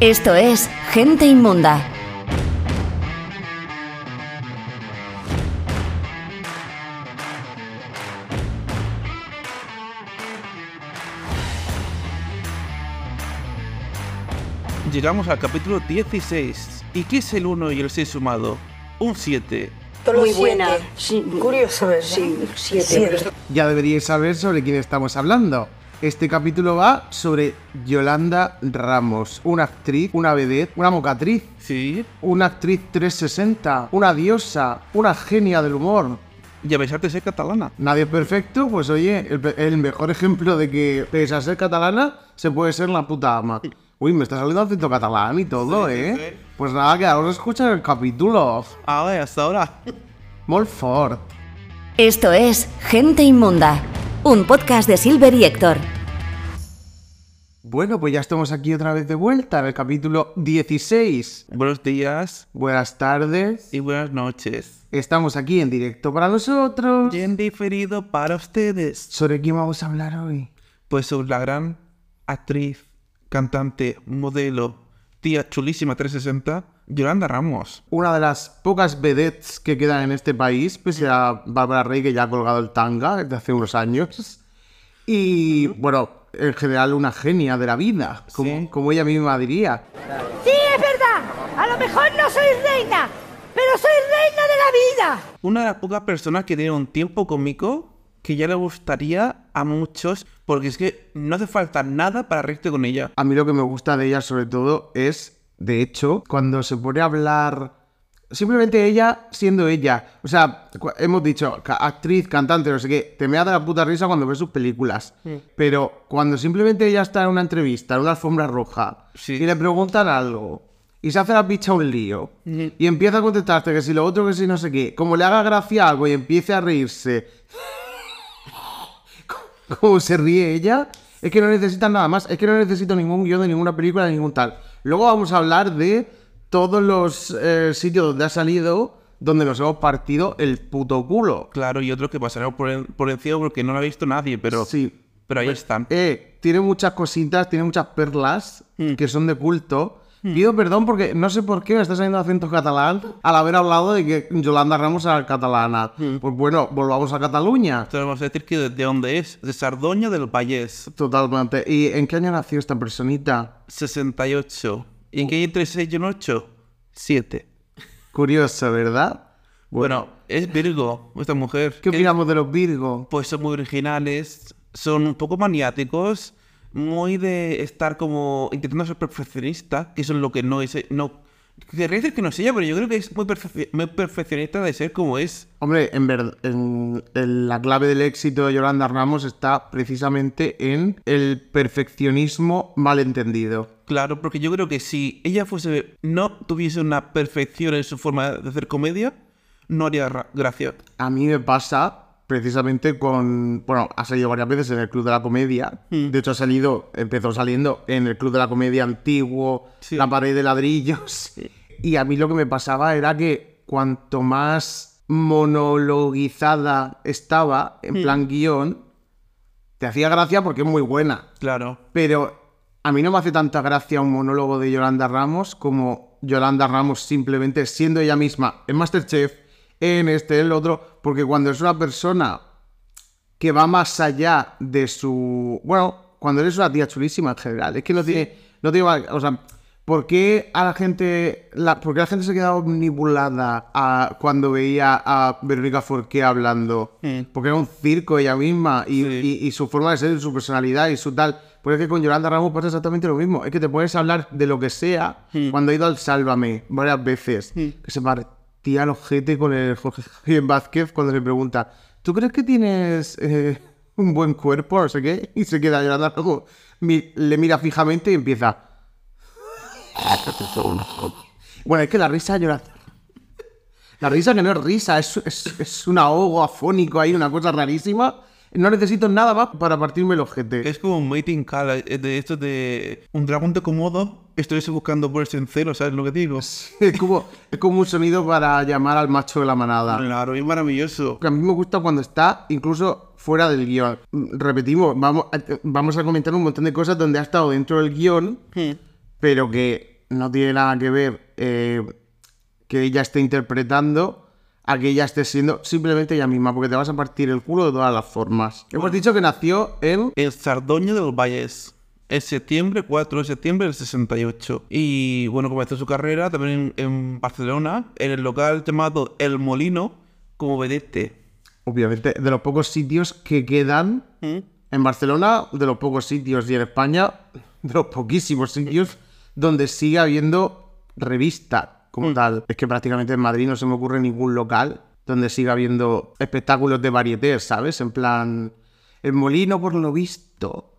Esto es Gente Inmunda. Llegamos al capítulo 16. ¿Y qué es el 1 y el 6 sumado? Un 7. Muy buena. Sí, curioso, ¿verdad? Sí, siete. Ya deberíais saber sobre quién estamos hablando. Este capítulo va sobre Yolanda Ramos, una actriz, una vedette, una mocatriz, Sí. una actriz 360, una diosa, una genia del humor. Y a pesar de ser catalana. Nadie es perfecto, pues oye, el, mejor ejemplo de que pese a ser catalana, se puede ser la puta ama. Uy, me está saliendo acento catalán y todo, ¿eh? sí. Pues nada, que ahora os escuchan el capítulo. Ahora, hasta ahora. Molt fort. Esto es Gente Inmunda, un podcast de Silver y Héctor. Bueno, pues ya estamos aquí otra vez de vuelta en el capítulo 16. Buenos días Buenas tardes. y buenas noches. Estamos aquí en directo para nosotros. Bien diferido para ustedes. ¿Sobre quién vamos a hablar hoy? Pues sobre la gran actriz, cantante, modelo, tía chulísima 360, Yolanda Ramos. Una de las pocas vedettes que quedan en este país, pese a Bárbara Rey, que ya ha colgado el tanga desde hace unos años. Y, bueno, en general una genia de la vida, como, Sí. como ella misma diría. Sí, es verdad. A lo mejor no soy reina, pero soy reina de la vida. Una de las pocas personas que tiene un tiempo conmigo que ya le gustaría a muchos, porque es que no hace falta nada para reírte con ella. A mí lo que me gusta de ella sobre todo es, de hecho, cuando se pone a hablar... Simplemente ella siendo ella. O sea, hemos dicho, actriz, cantante, no sé qué, te me da la puta risa cuando ves sus películas. Pero cuando simplemente ella está en una entrevista, en una alfombra roja, Sí. y le preguntan algo, y se hace la picha un lío, y empieza a contestarte que si lo otro, que si no sé qué, como le haga gracia algo y empiece a reírse, como se ríe ella, es que no necesitan nada más. Es que no necesito ningún guion de ninguna película, de ningún tal. Luego vamos a hablar de todos los eh, sitios donde ha salido, donde nos hemos partido el puto culo. Claro, y otro que pasará por, en- por encima porque no lo ha visto nadie, pero, Sí. pero ahí están. Eh, tiene muchas cositas, tiene muchas perlas que son de culto. Pido perdón porque no sé por qué me está saliendo acento catalán al haber hablado de que Yolanda Ramos era catalana. Pues bueno, volvamos a Cataluña. Entonces vamos a decir que de, de dónde es, de Sardoña del Vallés, Totalmente. ¿Y en qué año nació esta personita? 68. ¿Y en qué hay entre 6 y un 8? 7. Curioso, ¿verdad? Bueno, es Virgo, esta mujer. ¿Qué Es- opinamos de los Virgo? pues son muy originales, son un poco maniáticos, muy de estar como intentando ser perfeccionista, que eso es lo que no es, no, querría decir que no es ella, pero yo creo que es muy, perfe- muy perfeccionista de ser como es. Hombre, en verdad, en, en la clave del éxito de Yolanda Ramos está precisamente en el perfeccionismo malentendido. Claro, porque yo creo que si ella fuese, no tuviese una perfección en su forma de hacer comedia, no haría ra- gracia. A mí me pasa precisamente con. Bueno, ha salido varias veces en el Club de la Comedia. De hecho, ha salido, empezó saliendo en el Club de la Comedia antiguo, Sí. la pared de ladrillos. Y a mí lo que me pasaba era que cuanto más monologuizada estaba, en plan guion, te hacía gracia porque es muy buena. Claro. Pero a mí no me hace tanta gracia un monólogo de Yolanda Ramos como Yolanda Ramos simplemente siendo ella misma en Masterchef, en este, en el otro, porque cuando es una persona que va más allá de su... Bueno, cuando eres una tía chulísima en general, es que no tiene... No tiene o sea, ¿por qué a la gente... La, ¿Por qué la gente se queda omnibulada a- cuando veía a Verónica Forqué hablando? Porque era un circo ella misma y, Sí. y- y su forma de ser, y su personalidad y su tal. Pues es que con Yolanda Ramos pasa exactamente lo mismo. Es que te puedes hablar de lo que sea cuando ha ido al Sálvame varias veces. Que se partía el ojete con el Jorge Javier Vázquez cuando le pregunta ¿Tú crees que tienes eh, un buen cuerpo? No sé qué. Y se queda Yolanda Ramos. mi- le mira fijamente y empieza... Bueno, es que la risa Yolanda... La risa que no es risa, es, es, es un ahogo afónico ahí, una cosa rarísima. No necesito nada más para partirme el ojete. Es como un mating call, eh, de esto de un dragón de Komodo, estuviese buscando ponerse en cero, ¿sabes lo que digo? Es como, es como un sonido para llamar al macho de la manada. Claro, es maravilloso. Que a mí me gusta cuando está incluso fuera del guion. Repetimos, vamos, a- vamos a comentar un montón de cosas donde ha estado dentro del guion, pero que no tiene nada que ver eh, que ella esté interpretando a que ella esté siendo simplemente ella misma, porque te vas a partir el culo de todas las formas. Hemos dicho que nació en... El Sardoño del Valles. En septiembre, 4 de septiembre del 68. Y bueno, comenzó su carrera también en, en Barcelona, en el local llamado El Molino, como vedette. Obviamente, de los pocos sitios que quedan ¿Mm? en Barcelona, de los pocos sitios y en España, de los poquísimos sitios donde sigue habiendo revista como tal. Es que prácticamente en Madrid no se me ocurre ningún local donde siga habiendo espectáculos de varieté, ¿sabes? En plan, el molino por lo visto.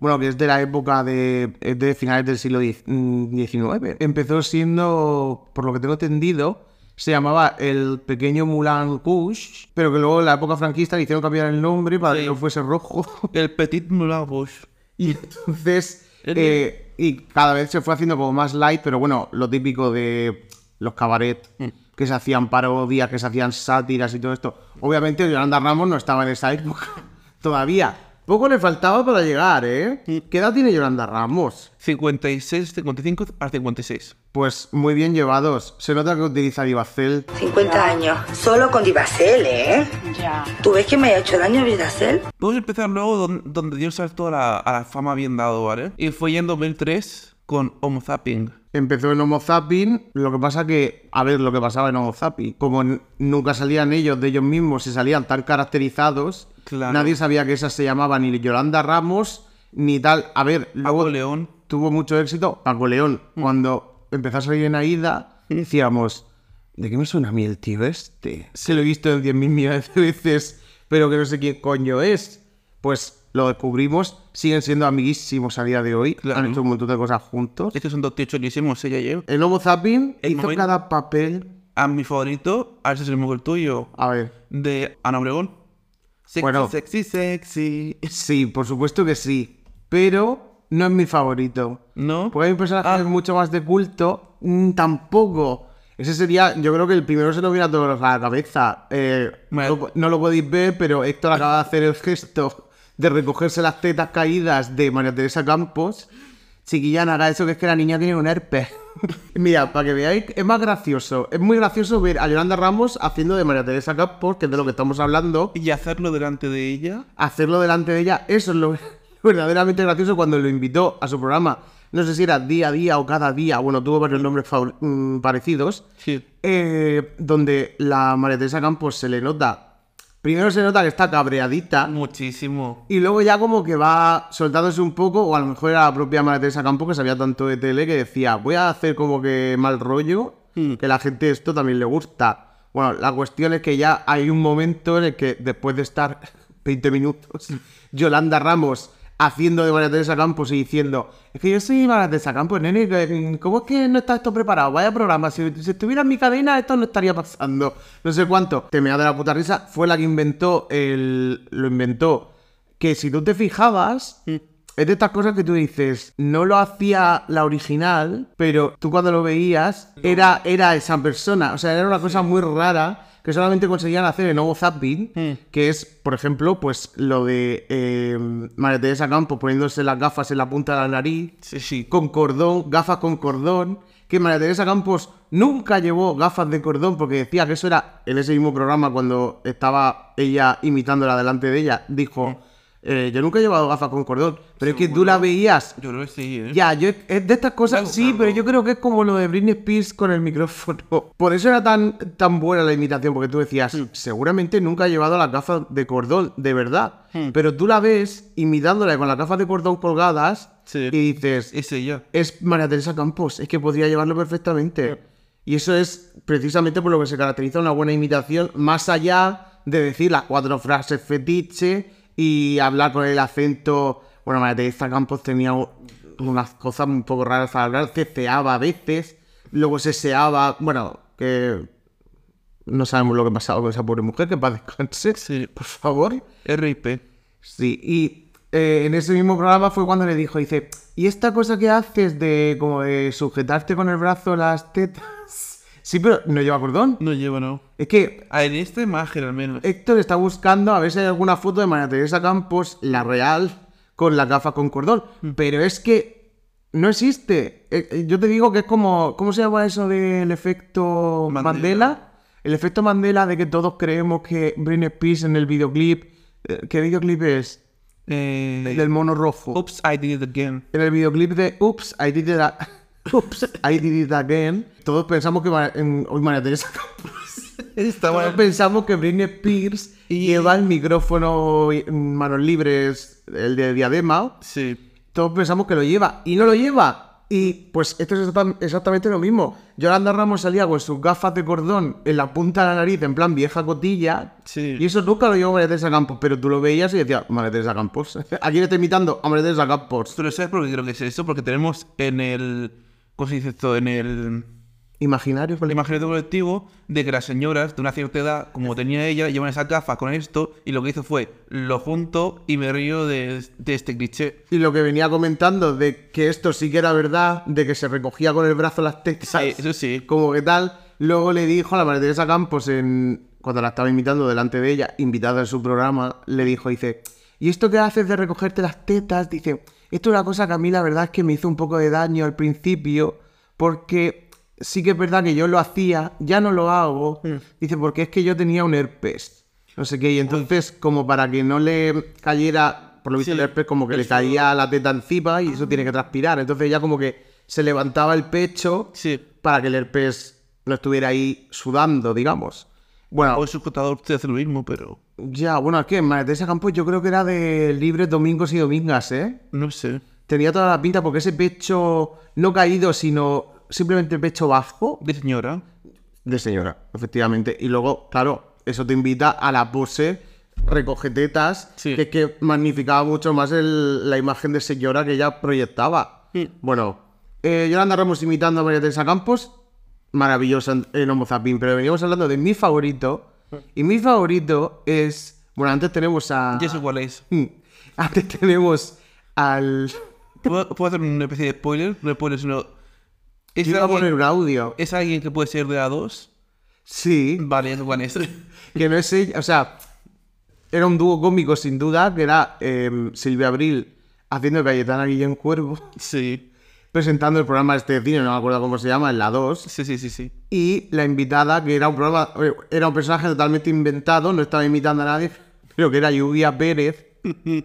Bueno, que es de la época de, de finales del siglo XIX. Empezó siendo, por lo que tengo entendido, se llamaba el pequeño Moulin Rouge, pero que luego en la época franquista le hicieron cambiar el nombre para Sí. que no fuese rojo. El Petit Moulin Rouge. Y entonces, eh, y cada vez se fue haciendo como más light, pero bueno, lo típico de los cabaret, Mm. que se hacían parodias, que se hacían sátiras y todo esto. Obviamente Yolanda Ramos no estaba en esa época todavía. Poco le faltaba para llegar, ¿eh? Mm. ¿Qué edad tiene Yolanda Ramos? 56, 55 a 56. Pues muy bien llevados. Se nota que utiliza Divacel. 50 años. Solo con Divacel, ¿eh? Ya. ¿Tú ves que me ha hecho daño Divacel? Podemos empezar luego don- donde dio el salto a la, a la fama bien dado, ¿vale? Y fue ya en 2003 con Homo Zapping. Empezó en Homo Zapping, lo que pasa que, a ver, lo que pasaba en Homo Zapping, como nunca salían ellos de ellos mismos y salían tan caracterizados, Claro. nadie sabía que esa se llamaba ni Yolanda Ramos ni tal. A ver, luego Paco León. tuvo mucho éxito Paco León. Cuando empezó a salir en Aida, decíamos, ¿de qué me suena a mí el tío este? Se lo he visto en 10.000 millones de veces, pero que no sé quién coño es. Pues lo descubrimos, siguen siendo amiguísimos a día de hoy, Claro. han hecho un montón de cosas juntos. Estos son dos tíos chulísimos, ella y él. El Homo Zapping El hizo momento- cada papel. A mi favorito, a ver si es el mismo que el tuyo, A ver. de Ana Obregón. Sexy, Bueno. sexy, sexy. Sí, por supuesto que sí. Pero no es mi favorito. ¿No? Porque hay un personaje Ah. mucho más de culto. mm, tampoco. Ese sería, yo creo que el primero se lo viene a todos a la cabeza. Eh, no, no lo podéis ver, pero Héctor acaba de hacer el gesto de recogerse las tetas caídas de María Teresa Campos. Chiquillana, haga eso que es que la niña tiene un herpes. Mira, para que veáis, es más gracioso. Es muy gracioso ver a Yolanda Ramos haciendo de María Teresa Campos, que es de lo que estamos hablando, Y hacerlo delante de ella. hacerlo delante de ella. Eso es lo verdaderamente gracioso cuando lo invitó a su programa. No sé si era día a día o cada día. Bueno, tuvo varios nombres mm, parecidos. Sí. eh, donde la María Teresa Campos se le nota. Primero se nota que está cabreadita. Muchísimo. Y luego ya como que va soltándose un poco, o a lo mejor era la propia María Teresa Campos que sabía tanto de tele que decía, voy a hacer como que mal rollo, Hmm. que la gente esto también le gusta. Bueno, la cuestión es que ya hay un momento en el que después de estar 20 minutos, Yolanda Ramos haciendo de María Teresa Campos y diciendo, es que yo soy María Teresa Campos, nene, ¿cómo es que no está esto preparado? Vaya programa, si, si estuviera en mi cadena esto no estaría pasando. No sé cuánto. Te me da de la puta risa, fue la que inventó el... lo inventó que si tú te fijabas, es de estas cosas que tú dices, no lo hacía la original, pero tú cuando lo veías, era, era esa persona. O sea, era una cosa muy rara que solamente conseguían hacer en Homo Zapping, que es, por ejemplo, pues lo de eh, María Teresa Campos poniéndose las gafas en la punta de la nariz, Sí, sí. con cordón, gafas con cordón, que María Teresa Campos nunca llevó gafas de cordón porque decía que eso era en ese mismo programa cuando estaba ella imitándola delante de ella, dijo, eh, yo nunca he llevado gafas con cordón, pero es que tú la veías. Yo creo que sí, ¿eh? Ya, yo, es de estas cosas, sí, pero yo creo que es como lo de Britney Spears con el micrófono. Por eso era tan, tan buena la imitación, porque tú decías, seguramente nunca ha llevado las gafas de cordón, de verdad. Pero tú la ves imitándola con las gafas de cordón colgadas Sí. y dices, Es ella. es María Teresa Campos, es que podría llevarlo perfectamente. Y eso es precisamente por lo que se caracteriza una buena imitación, más allá de decir las cuatro frases fetiche y hablar con el acento. Bueno, María Teresa Campos tenía unas cosas un poco raras para hablar, ceceaba a veces, luego se seaba, bueno, que no sabemos lo que ha pasado con esa pobre mujer, que para descanse, Sí. por favor. RIP. Sí, y eh, en ese mismo programa fue cuando le dijo, dice, ¿y esta cosa que haces de como de sujetarte con el brazo las tetas? Sí, pero no lleva cordón. No lleva, no. Es que Ah, en esta imagen al menos. Héctor está buscando a ver si hay alguna foto de María Teresa Campos, la real, con la gafa con cordón. Pero es que no existe. Eh, eh, yo te digo que es como, ¿cómo se llama eso del efecto Mandela. Mandela? El efecto Mandela de que todos creemos que Britney Spears en el videoclip, eh, ¿qué videoclip es? Eh, El del mono rojo. Oops, I did it again. En el videoclip de Oops, I did it, a- Oops, I did it again, todos pensamos que en, hoy María Teresa Todos pensamos que Britney Spears lleva el micrófono en manos libres, el de diadema. Sí. Todos pensamos que lo lleva y no lo lleva. Y pues esto es exacta- exactamente lo mismo. Yolanda Ramos salía con sus gafas de cordón en la punta de la nariz, en plan vieja cotilla. Sí. Y eso nunca lo llevó María Teresa Campos, pero tú lo veías y decías, María Teresa Campos. ¿A quién está imitando? A María Teresa Campos. Pero ¿sabes por qué creo que es eso? Porque tenemos en el... ¿Cómo se dice esto? En el... Imaginario, el imaginario colectivo de que las señoras de una cierta edad, como tenía ella, llevan esas gafas con esto y lo que hizo fue lo junto y me río de, de este cliché. Y lo que venía comentando de que esto sí que era verdad, de que se recogía con el brazo las tetas. Sí, eso sí. Como que tal. Luego le dijo a la María Teresa Campos, en, cuando la estaba imitando delante de ella, invitada en su programa, le dijo, dice, ¿y esto que haces de recogerte las tetas? Dice, esto es una cosa que a mí la verdad es que me hizo un poco de daño al principio, porque sí que es verdad que yo lo hacía, ya no lo hago. Dice, porque es que yo tenía un herpes. No sé qué, y entonces como para que no le cayera, por lo visto Sí, el herpes como que le caía la teta encima y eso tiene que transpirar. Entonces ya como que se levantaba el pecho Sí. para que el herpes no estuviera ahí sudando, digamos. Bueno, O el subcotador te hace lo mismo, pero ya, bueno, es que María Teresa Campos yo creo que era de libres domingos y domingas, ¿eh? no sé. Tenía toda la pinta porque ese pecho no caído, sino simplemente pecho bajo De señora. de señora, efectivamente. Y luego, claro, eso te invita a la pose recoge tetas, Sí. que es que magnificaba mucho más el- la imagen de señora que ella proyectaba. Mm. Bueno, eh, Yolanda Ramos imitando a María Teresa Campos, maravillosa en, en Homo Zapping, pero veníamos hablando de mi favorito, y mi favorito es, bueno, antes tenemos a... Ya sé cuál es. Antes tenemos al... ¿Puedo, puedo hacer una especie de spoiler? No spoiler, sino... ¿Es, Yo iba a alguien, poner un audio. ¿Es alguien que puede ser de A2? Sí, Vale, sé cuál es. que no es ella, o sea, era un dúo cómico sin duda, que era eh, Silvia Abril haciendo Cayetana Guillén Cuervo, Sí. Presentando el programa este de cine, no me acuerdo cómo se llama, en la 2, Sí, sí, sí, sí. y la invitada, que era un programa, era un personaje totalmente inventado, no estaba imitando a nadie, pero que era Lluvia Pérez.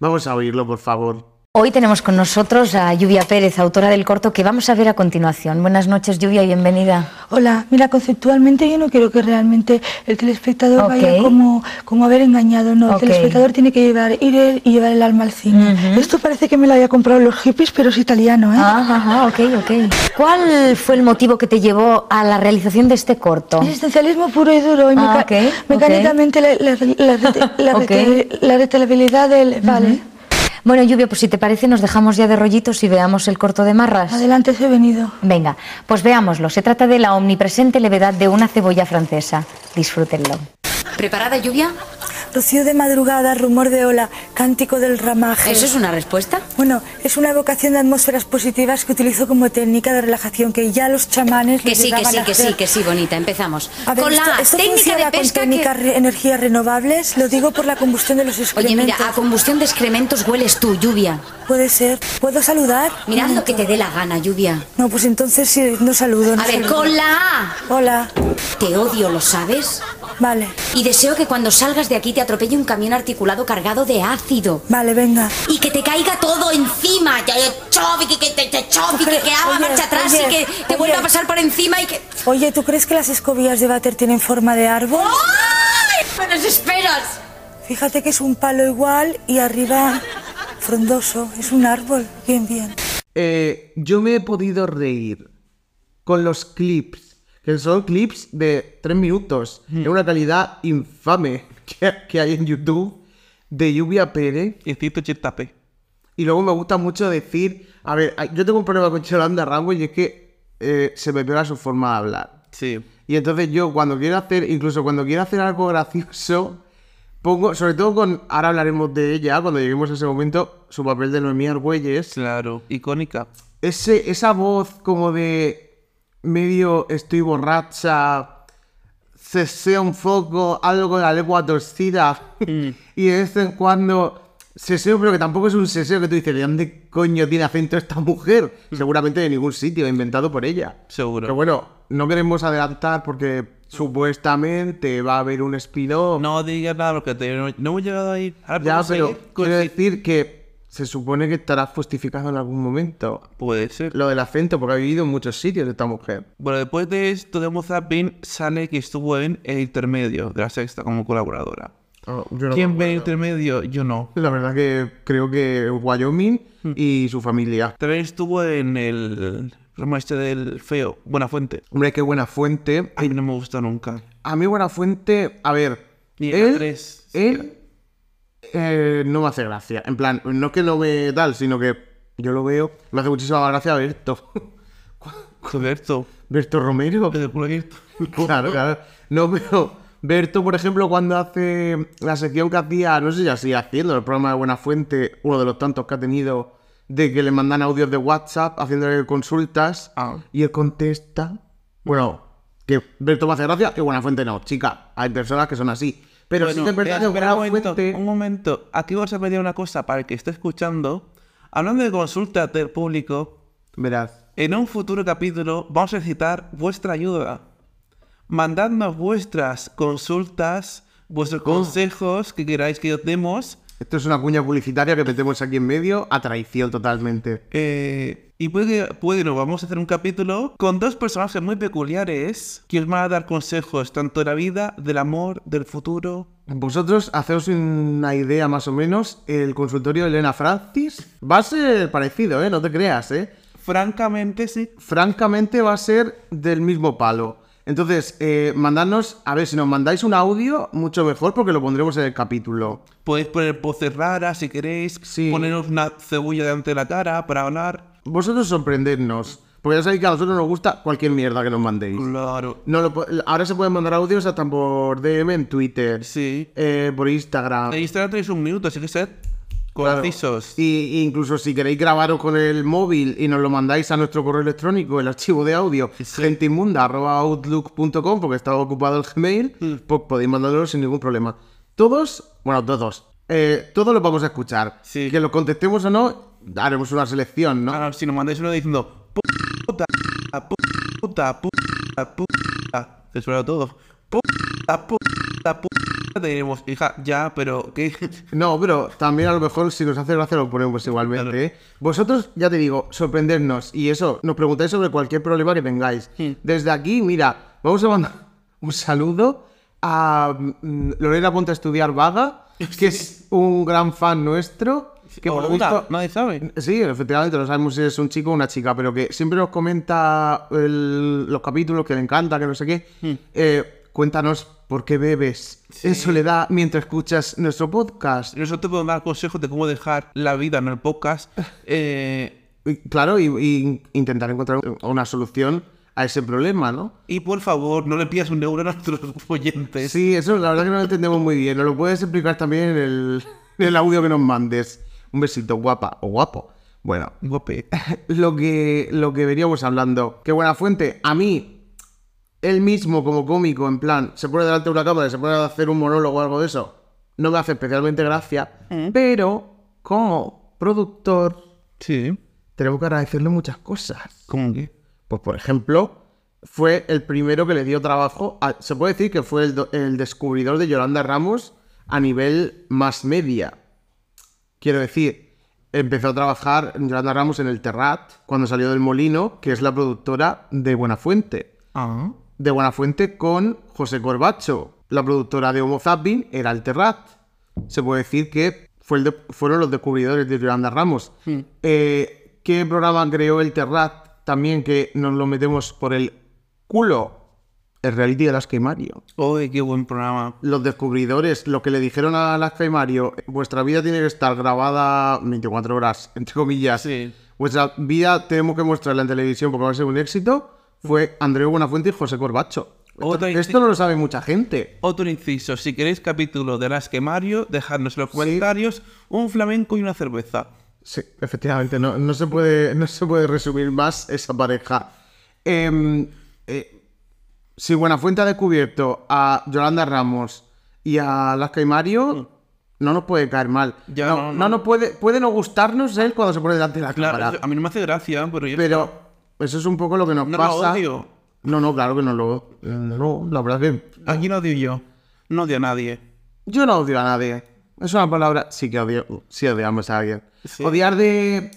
Vamos a oírlo, por favor. Hoy tenemos con nosotros a Lluvia Pérez, autora del corto que vamos a ver a continuación. Buenas noches, Lluvia, y bienvenida. Hola, mira, conceptualmente yo no quiero que realmente el telespectador Ok. vaya como, como haber engañado, no, el telespectador tiene que llevar, ir él y llevar el alma al cine. Esto parece que me lo haya comprado los hippies, pero es italiano, ¿eh? Ah, ajá, ok, ok. ¿Cuál fue el motivo que te llevó a la realización de este corto? Existencialismo puro y duro y Ah, mecánicamente la, la, del... Vale, Bueno, Lluvia, pues si te parece, nos dejamos ya de rollitos y veamos el corto de Marras. adelante, he venido. Venga, pues veámoslo. Se trata de la omnipresente levedad de una cebolla francesa. Disfrútenlo. ¿Preparada, Lluvia? Rocío de madrugada, rumor de ola, cántico del ramaje. ¿Eso es una respuesta? Bueno, es una evocación de atmósferas positivas que utilizo como técnica de relajación que ya los chamanes Que sí, que sí, que sí, que sí, bonita. Empezamos. A ver, Con esto, la A, esto técnica de pesca con técnicas que... energías renovables, lo digo por la combustión de los Oye, excrementos. mira, a combustión de excrementos hueles tú, Lluvia. Puede ser. ¿Puedo saludar? Mirad lo que te dé la gana, Lluvia. No, pues entonces sí, no saludo. no A ver, saludo. con la A. Hola. Te odio, ¿lo sabes? Vale, Y deseo que cuando salgas de aquí te atropelle un camión articulado cargado de ácido. vale, venga. Y que te caiga todo encima. Que choque, que, te, te choque, que, que haga Oye, marcha atrás oye, y que te oye. vuelva a pasar por encima y que... Oye, ¿tú crees que las escobillas de váter tienen forma de árbol? ¡Ay! ¡Me desesperas! Fíjate que es un palo igual y arriba frondoso. Es un árbol. Bien, bien. Eh, yo me he podido reír con los clips, que son clips de tres minutos, en una calidad infame que, que hay en YouTube de Lluvia Pérez. Y 180p. Y luego me gusta mucho decir, a ver, yo tengo un problema con Yolanda Ramos y es que eh, se me pega su forma de hablar. Sí. Y entonces yo cuando quiero hacer, incluso cuando quiero hacer algo gracioso, pongo, sobre todo con, ahora hablaremos de ella, cuando lleguemos a ese momento, su papel de Noemí Argüelles, Claro. Icónica. ese, esa voz como de medio estoy borracha, cesé un poco, algo con la lengua torcida, y de vez en cuando Seseo, pero que tampoco es un seseo que tú dices, ¿de dónde coño tiene acento esta mujer? Seguramente de ningún sitio, inventado por ella. Seguro. Pero bueno, no queremos adelantar porque supuestamente va a haber un spin-off. No digas nada porque te- no, no hemos llegado ahí. Ahora ya, pero quiero decir que se supone que estará justificado en algún momento. Puede ser. Lo del acento, porque ha vivido en muchos sitios esta mujer. Bueno, después de esto de Homo Zapping, sale que estuvo en El Intermedio de la Sexta como colaboradora. ¿Quién ve El Intermedio? Yo no. La verdad que creo que Wyoming Hmm. y su familia. También estuvo en el programa este del feo, Buena Fuente. Hombre, qué buena fuente. A mí no me gusta nunca. A mí buena fuente, a ver, Ni él, tres, él eh, no me hace gracia. En plan, no es que no me tal, sino que yo lo veo, me hace muchísima gracia Berto. Roberto. Berto Romero. Claro, claro. No, pero Berto, por ejemplo, cuando hace la sección que hacía, no sé si así haciendo, el programa de Buena Fuente, uno de los tantos que ha tenido, de que le mandan audios de WhatsApp haciéndole consultas Ah. y él contesta. Bueno, que Berto me hace gracia, que Buena Fuente no, chica. Hay personas que son así. Pero sí que es verdad que un momento, Fuente. un momento. Aquí vamos a pedir una cosa para el que esté escuchando. Hablando de consultas del público, Verás. en un futuro capítulo vamos a necesitar vuestra ayuda. Mandadnos vuestras consultas, vuestros consejos que queráis que os demos. Esto es una cuña publicitaria que metemos aquí en medio a traición totalmente. eh, y puede que puede, nos vamos a hacer un capítulo con dos personajes muy peculiares que os van a dar consejos tanto de la vida, del amor, del futuro. Vosotros haceos una idea más o menos. El consultorio de Elena Francis va a ser parecido, ¿eh? No te creas, ¿eh? Francamente, sí. Francamente va a ser del mismo palo. Entonces, eh, mandadnos, a ver, si nos mandáis un audio, mucho mejor porque lo pondremos en el capítulo. Podéis poner voces raras si queréis. Sí. Poneros una cebolla delante de la cara para hablar. Vosotros sorprendernos. Porque ya sabéis que a nosotros nos gusta cualquier mierda que nos mandéis. Claro. No lo ahora se pueden mandar audios hasta por DM en Twitter, Sí. eh, por Instagram. En Instagram tenéis un minuto, así que sed Claro. concisos. Y, y incluso si queréis grabaros con el móvil y nos lo mandáis a nuestro correo electrónico, el archivo de audio, genteinmunda.outlook.com, porque estaba ocupado el Gmail, Mm. pues podéis mandarlo sin ningún problema. Todos, bueno, todos, eh, todos los vamos a escuchar. Sí. Que lo contestemos o no, haremos una selección, ¿no? Ahora, si nos mandáis uno diciendo puta, puta, puta, puta, te suena todo. Puta, puta, puta, te diremos, hija, ya, pero ¿qué? No, pero también a lo mejor si nos hace gracia lo ponemos igualmente. Claro. ¿eh? Vosotros, ya te digo, sorprendernos. Y eso, nos preguntáis sobre cualquier problema que tengáis. Desde aquí, mira, vamos a mandar un saludo a mm, Lorena Ponte a Estudiar Vaga, que es un gran fan nuestro. Que por visto- nadie sabe. Sí, efectivamente, no sabemos si es un chico o una chica, pero que siempre nos comenta el- los capítulos, que le encanta, que no sé qué. Eh, cuéntanos por qué bebes en soledad mientras escuchas nuestro podcast. Nosotros podemos dar consejos de cómo dejar la vida en el podcast. Eh, Claro, y, y intentar encontrar una solución a ese problema, ¿no? y por favor, no le pidas un euro a nuestros oyentes. Sí, eso la verdad que no lo entendemos muy bien. Nos lo puedes explicar también en el, en el audio que nos mandes. Un besito, guapa o guapo. Bueno, Guape. lo que, lo que veníamos hablando. Qué buena fuente. A mí, él mismo como cómico, en plan, se pone delante de una cámara y se pone a hacer un monólogo o algo de eso. No me hace especialmente gracia. Pero, como productor, Sí. tenemos que agradecerle muchas cosas. ¿Cómo que? Pues, por ejemplo, fue el primero que le dio trabajo. a- se puede decir que fue el, do- el descubridor de Yolanda Ramos a nivel más media. Quiero decir, empezó a trabajar Yolanda Ramos en el Terrat cuando salió del Molino, que es la productora de Buenafuente. Ah. De Buenafuente con José Corbacho. La productora de Homo Zapping era el Terrat. Se puede decir que fue el de- fueron los descubridores de Yolanda Ramos. Eh, ¿Qué programa creó el Terrat? También que nos lo metemos por el culo. El reality de Alaska y Mario. Uy, qué buen programa. Los descubridores, lo que le dijeron a Alaska y Mario, vuestra vida tiene que estar grabada 24 horas, entre comillas. Sí. Vuestra vida tenemos que mostrarla en televisión porque va a ser un éxito. Fue Andreu Buenafuente y José Corbacho. Esto, no lo sabe mucha gente. Otro inciso, si queréis capítulo de las que Mario, dejadnos en los comentarios un flamenco y una cerveza. Sí, efectivamente, no, no se, puede, no se puede resumir más esa pareja. Em, eh, si Buenafuente ha descubierto a Yolanda Ramos y a Alaska y Mario, no nos puede caer mal. Ya, no, no, no no. nos puede, puede no gustarnos él cuando se pone delante de la Claro, cámara. a mí no me hace gracia, pero yo... Pero eso es un poco lo que nos no lo pasa. odio. No, no, claro que no lo. No, la verdad que. Aquí no odio yo. No odio a nadie. Yo no odio a nadie. Es una palabra. Sí que odio. Sí odiamos a alguien. Sí. Odiar de.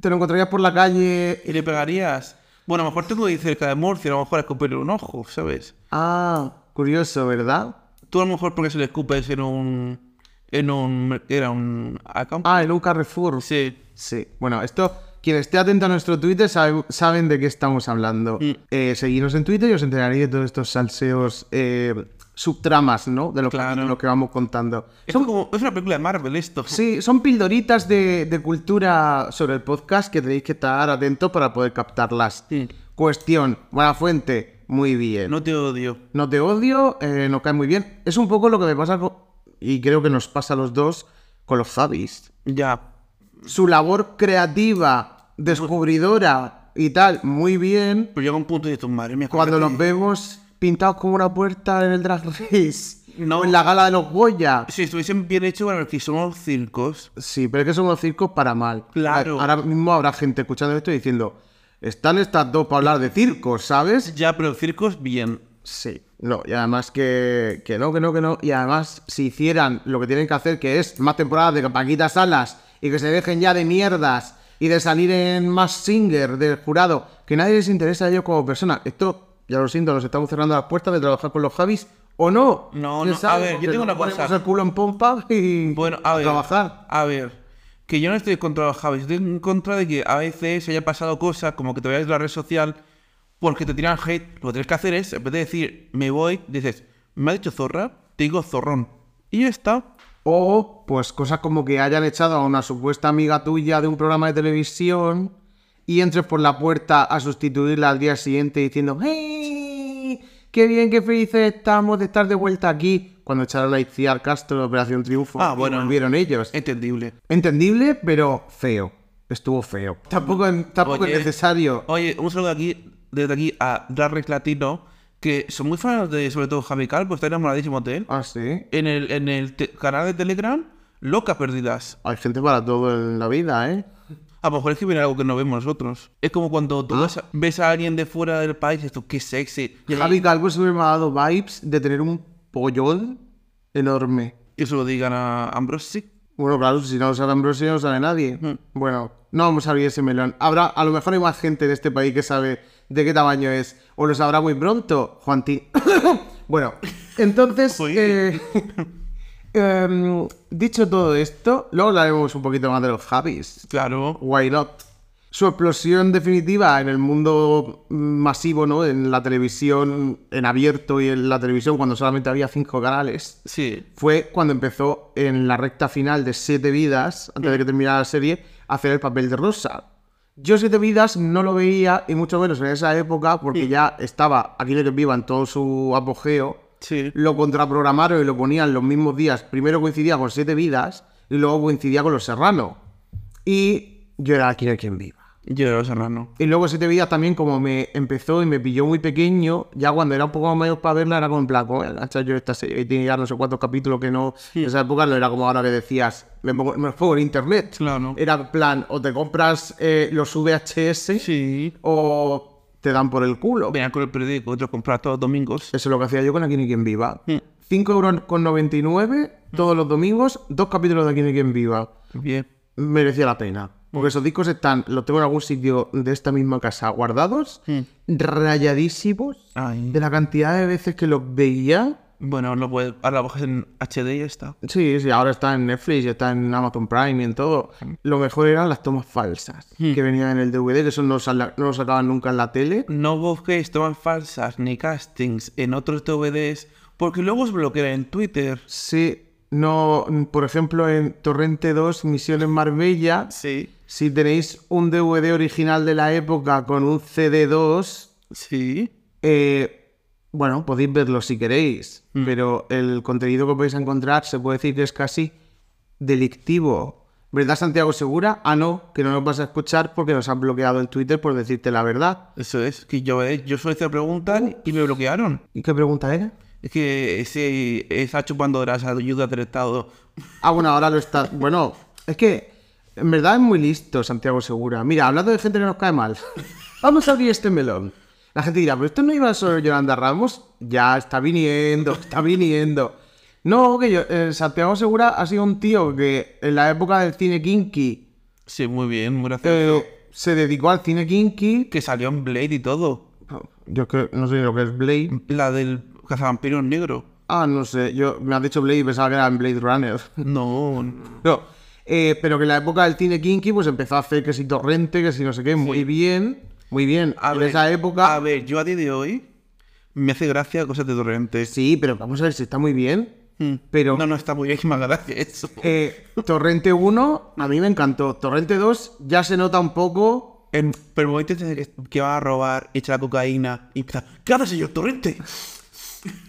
Te lo encontrarías por la calle. ¿Y le pegarías? Bueno, a lo mejor tengo ahí cerca de Murcia, a lo mejor escupirle un ojo, ¿sabes? Ah, curioso, ¿verdad? Tú a lo mejor porque se le escupes en un... En un... Era un... Ah, en un Carrefour. Sí. Sí. Bueno, esto. Quien esté atento a nuestro Twitter sabe- saben de qué estamos hablando. Mm. Eh, seguidnos en Twitter y os enteraréis de todos estos salseos. eh, subtramas, ¿no? De Claro. capítulos que vamos contando. Es, como, es una película de Marvel esto. Sí, son pildoritas de, de cultura sobre el podcast que tenéis que estar atentos para poder captarlas. Sí. Cuestión, buena fuente, muy bien. No, No te odio. te odio, eh, no cae muy bien. Es un poco lo que me pasa con, y creo que nos pasa a los dos con los Javis. Ya. Su labor creativa, descubridora y tal, muy bien. Pero llega un punto y dices, madre mía. Cuando los vemos pintados como una puerta en el Drag Race. No. O en la gala de los Goya. Si estuviesen bien hechos, bueno, que son los circos. Sí, pero es que son unos circos para mal. Claro. Ahora mismo habrá gente escuchando esto y diciendo, están estas dos para hablar de circos, ¿sabes? Ya, pero circos bien. Sí. No, y además que, que no, que no, que no. Y además, si hicieran lo que tienen que hacer, que es más temporadas de Paquita Salas y que se dejen ya de mierdas y de salir en más singer del jurado, que nadie les interesa a ellos como persona. Esto, ya lo siento, nos estamos cerrando las puertas de trabajar con los Javis o no. No, ¿Quién no, sabe? a ver, yo tengo una cosa. el culo en pompa y Bueno, a ver. trabajar. A ver. Que yo no estoy contra los Javis, estoy en contra de que a veces haya pasado cosas como que te vayas de la red social porque te tiran hate. Lo que tienes que hacer es, en vez de decir me voy, dices, me ha dicho zorra, te digo zorrón. Y ya está. O, pues, cosas como que hayan echado a una supuesta amiga tuya de un programa de televisión y entres por la puerta a sustituirla al día siguiente diciendo ¡Hey! ¡Qué bien, qué felices estamos de estar de vuelta aquí! Cuando echaron a Itziar Castro de Operación Triunfo Ah, bueno. volvieron ellos. Entendible. Entendible, pero feo. Estuvo feo. Tampoco, tampoco Oye. es necesario. Oye, un saludo aquí, desde aquí a Race Latino, que son muy fans de, sobre todo Javi Calvo, está enamoradísimo de él. Ah, sí. En el, en el canal de Telegram, Loca Perdidas. Hay gente para todo en la vida, ¿eh? A lo mejor es que viene algo que no vemos nosotros. Es como cuando tú ves, a, ves a alguien de fuera del país y dices tú, qué sexy. Y, Javi Calvo siempre me ha dado vibes de tener un pollón enorme. y eso lo digan a Ambrosi. Bueno, claro, si no sale Ambrosio no sale nadie. Bueno, no vamos a abrir ese melón. Habrá, a lo mejor hay más gente de este país que sabe de qué tamaño es. O lo sabrá muy pronto, Juantín. bueno, entonces, eh, em, dicho todo esto, luego hablaremos un poquito más de los Javis. Claro. Why not? Su explosión definitiva en el mundo masivo, ¿no? En la televisión, en abierto y en la televisión, cuando solamente había cinco canales Sí. fue cuando empezó en la recta final de Siete Vidas, antes de que terminara la serie, a hacer el papel de Rosa. Yo Siete Vidas no lo veía, y mucho menos en esa época, porque ya estaba aquí en Viva en todo su apogeo. Sí. Lo contraprogramaron y lo ponían los mismos días. Primero coincidía con Siete Vidas y luego coincidía con Los Serrano. Y yo era aquí quien viva. Yo era Serrano. Y luego Siete Vidas también, como me empezó y me pilló muy pequeño, ya cuando era un poco más mayor para verla, era como en plan, "Joder, ¿cachai? yo esta serie tiene ya no sé cuántos capítulos que no. En esa época no era como ahora que decías, me, pongo, me los pongo en internet. Claro. Era en plan, o te compras eh, los VHS Sí. o te dan por el culo. Venían con el periódico, otros comprar todos los domingos. Eso es lo que hacía yo con Aquí ni quien viva. Mm. 5 euros con 99 todos los domingos, dos capítulos de Aquí ni quien viva. Bien. merecía la pena. Porque esos discos están, los tengo en algún sitio de esta misma casa guardados, rayadísimos, Ay. de la cantidad de veces que los veía. Bueno, lo puedes, ahora lo bajas en HD y ya está. Sí, sí, ahora está en Netflix, está en Amazon Prime y en todo. Lo mejor eran las tomas falsas que venían en el DVD, que eso no, sala- no lo sacaban nunca en la tele. No busquéis tomas falsas ni castings en otros DVDs porque luego os bloquean en Twitter. Sí, no, por ejemplo, en Torrente 2, Misiones Marbella, Sí. si tenéis un DVD original de la época con un CD2, Sí. Eh, bueno, podéis verlo si queréis, pero el contenido que podéis encontrar se puede decir que es casi delictivo. ¿Verdad, Santiago Segura? Ah, no, que no nos vas a escuchar porque nos han bloqueado en Twitter por decirte la verdad. Eso es. Que yo, eh, yo soy hacer preguntas y me bloquearon. ¿Y qué pregunta era? Es que se está chupando de las ayudas del Estado. Ah, bueno, ahora lo está. Bueno, es que en verdad es muy listo Santiago Segura. Mira, hablando de gente que nos cae mal, vamos a abrir este melón. La gente dirá, pero esto no iba sobre Yolanda Ramos. Ya está viniendo, está viniendo. No, que yo, eh, Santiago Segura ha sido un tío que en la época del cine kinky Sí, muy bien, muy gracioso. eh, se dedicó al cine kinky. Que salió en Blade y todo. Yo es que no sé lo que es Blade. La del cazavampiros negro. Ah, no sé, yo me has dicho Blade y pensaba que era en Blade Runner. No, No, eh, pero que en la época del cine kinky pues empezó a hacer que si torrente, que si no sé qué, muy bien, muy bien. a en ver, esa época, A ver, yo a día de hoy me hace gracia cosas de Torrente. sí, pero vamos a ver si está muy bien. Mm. Pero No, no, está muy bien, que me gracia eso. eh, Torrente 1 a mí me encantó. Torrente 2 ya se nota un poco. En, pero el momento que, que va a robar, echa la cocaína y empieza, ¿qué hace señor Torrente?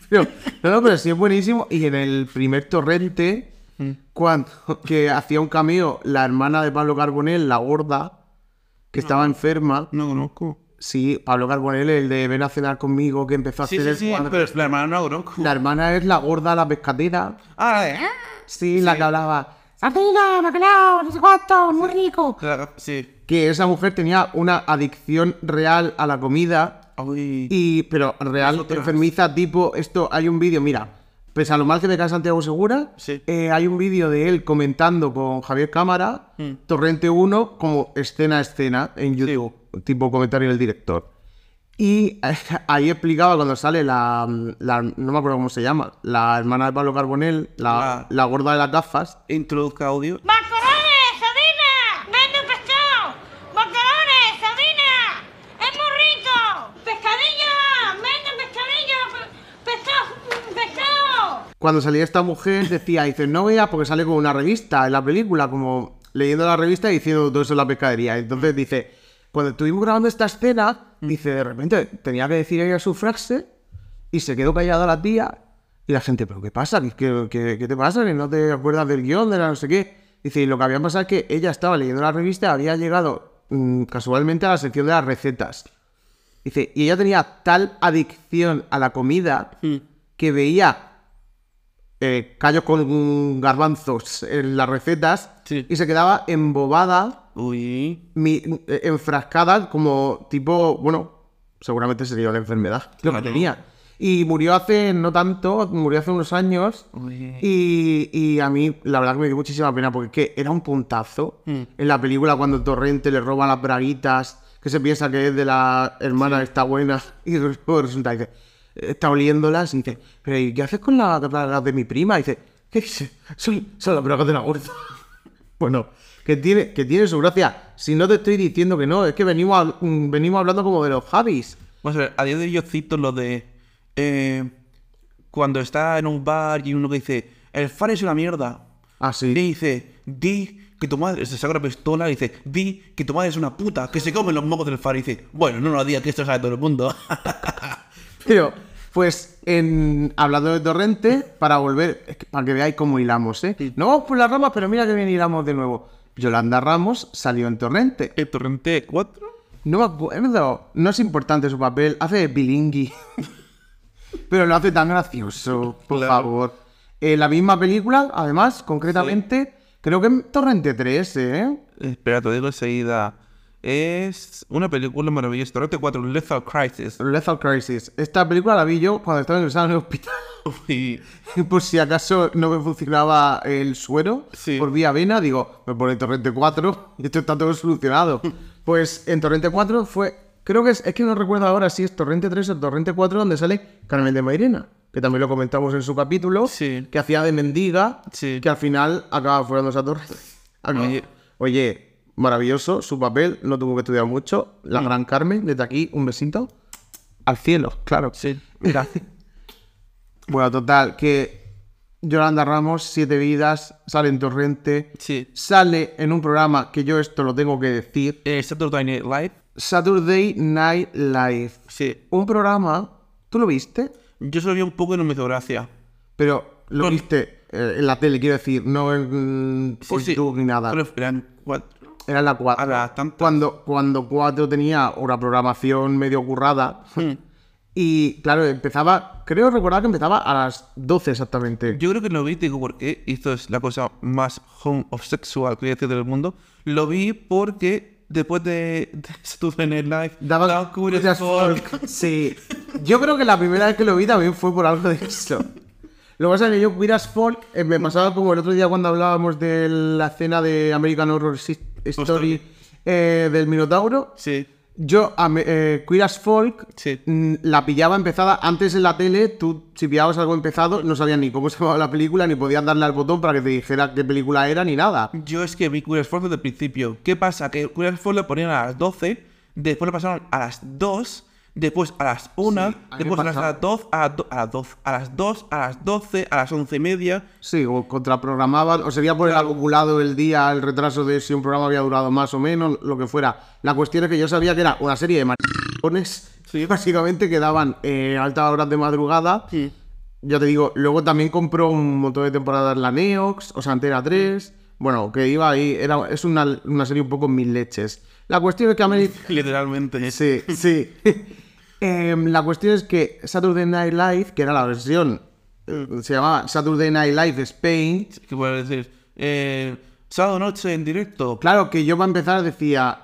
Pero, no, no, pero sí es buenísimo. Y en el primer Torrente, Mm. cuando que hacía un cameo la hermana de Pablo Carbonell, la gorda, que estaba enferma. No conozco. Sí, Pablo Carbonell, el de ven a cenar conmigo, que empezó a Sí, hacer sí, el sí, pero la hermana no la conozco. La hermana es la gorda, la pescatera. Ah, ¿eh? Sí, la que hablaba. Sardina, bacalao, no sé cuánto, muy rico. Sí. Que esa mujer tenía una adicción real a la comida. Y, pero real, Nosotras. enfermiza, tipo, esto, hay un vídeo, mira, pese a lo mal que me cae Santiago Segura, Sí. eh, hay un vídeo de él comentando con Javier Cámara, Mm. Torrente 1, como escena a escena en YouTube, tipo comentario del director. Y eh, ahí explicaba cuando sale la, la- no me acuerdo cómo se llama, la hermana de Pablo Carbonell, la, Ah. la gorda de las gafas, Introduzca audio. ¡Macarrones, cuando salía esta mujer decía, dice, no veas porque sale con una revista en la película, como leyendo la revista y diciendo todo eso en la pescadería. Entonces dice, cuando estuvimos grabando esta escena, dice, de repente tenía que decir ella su frase y se quedó callada la tía y la gente, ¿pero qué pasa? ¿Qué, qué, qué- te pasa? ¿Que no te acuerdas del guion, de la no sé qué? Dice, y lo que había pasado es que ella estaba leyendo la revista, había llegado mm, casualmente a la sección de las recetas. Dice, y ella tenía tal adicción a la comida que veía eh, callos con garbanzos en las recetas Sí. y se quedaba embobada, Uy. mi- eh, enfrascada, como tipo, bueno, seguramente sería una enfermedad lo que tenía. Y murió hace no tanto, murió hace unos años. Y, y a mí, la verdad que me dio muchísima pena porque es que era un puntazo Mm. en la película cuando Torrente le roba las braguitas, que se piensa que es de la hermana está buena, y resulta que dice, está oliéndolas y dice, pero ¿y qué haces con las bragas de mi prima? Y dice, ¿qué dice? Son, son las bragas de la gorda. bueno, que tiene, que tiene su gracia. Si no te estoy diciendo que no, es que venimos, a- venimos hablando como de los Javis. Vamos a ver, a día de hoy yo cito lo de. eh, cuando está en un bar y uno que dice, el far es una mierda. Así. Y dice, di que tu madre. Se saca una pistola y dice, di que tu madre es una puta, que se come los mocos del far. Y dice, bueno, no lo digas que esto sabe todo el mundo. Pero, pues, en, hablando de Torrente, para volver, es que- para que veáis cómo hilamos, ¿eh? No vamos por las ramas, pero mira que bien hilamos de nuevo. Yolanda Ramos salió en Torrente. el torrente 4. No me acuerdo, no es importante su papel, hace de bilingui. pero lo hace tan gracioso, por Claro. favor. En la misma película, además, concretamente, creo que en Torrente 3, ¿eh? Espera, te digo enseguida. Es una película maravillosa. Torrente 4, Lethal Crisis. Lethal Crisis. Esta película la vi yo cuando estaba ingresado en el hospital. Y Por si acaso no me funcionaba el suero Sí. por vía vena, digo, me pone Torrente 4 y esto está todo solucionado. pues en Torrente 4 fue, creo que es, es que no recuerdo ahora si es Torrente 3 o Torrente 4 donde sale Carmen de Mairena, que también lo comentamos en su capítulo, Sí. que hacía de mendiga, Sí. que al final acaba fuerándose a Torrente. Acaba- Oye. Oye, maravilloso su papel, no tuvo que estudiar mucho. La Mm. gran Carmen, desde aquí, un besito. Al cielo, claro. Sí. Mira. Bueno, total, que Yolanda Ramos, Siete Vidas, sale en Torrente, Sí. sale en un programa que yo esto lo tengo que decir, Eh, Saturday Night Live. Saturday Night Live. Sí. Un programa, ¿tú lo viste? Yo solo vi un poco y no me hizo gracia. Pero lo Con- viste eh, en la tele, quiero decir, no en Pues sí. YouTube ni nada. Pero eran. Era la 4. A las tantas. Cuando, cuando 4 tenía una programación medio currada, Hmm. Y claro, empezaba, creo recordar que empezaba a las 12 exactamente. Yo creo que lo vi, digo por qué, y esto es la cosa más home of sexual que voy a decir del mundo. Lo vi porque después de, de Saturday Night Live Daba. Sí. Yo creo que la primera vez que lo vi también fue por algo de eso. Lo que pasa es que yo Queer as Folk eh, me pasaba como el otro día cuando hablábamos de la escena de American Horror Si- Story eh, del Minotauro. Sí, Yo, a eh, Queer as Folk, Sí. mm, la pillaba empezada antes en la tele. Tú, si pillabas algo empezado, no sabías ni cómo se llamaba la película, ni podías darle al botón para que te dijera qué película era, ni nada. yo es que vi Queer as Folk desde el principio. ¿Qué pasa? Que Queer as Folk lo ponían a las 12, después lo pasaron a las 2, después a las 1, a mí me después a las pasaba. 2, a las 2, a las 2, a las 2, a las 12, a las 11 y media. Sí, o contraprogramaban, o sería por el acumulado el día, el retraso de si un programa había durado más o menos, lo que fuera. La cuestión es que yo sabía que era una serie de maricones, básicamente que daban eh, altas horas de madrugada. Ya te digo, luego también compró un montón de temporadas la Neox, o sea, Antena 3. Bueno, que iba ahí, era, es una, una serie un poco mil leches. La cuestión es que American... Literalmente. Sí, sí. Em, la cuestión es que Saturday Night Live, que era la versión, eh, se llamaba Saturday Night Live Spain, ¿Qué puedo decir? Eh, sábado noche en directo. Claro, que yo para empezar decía,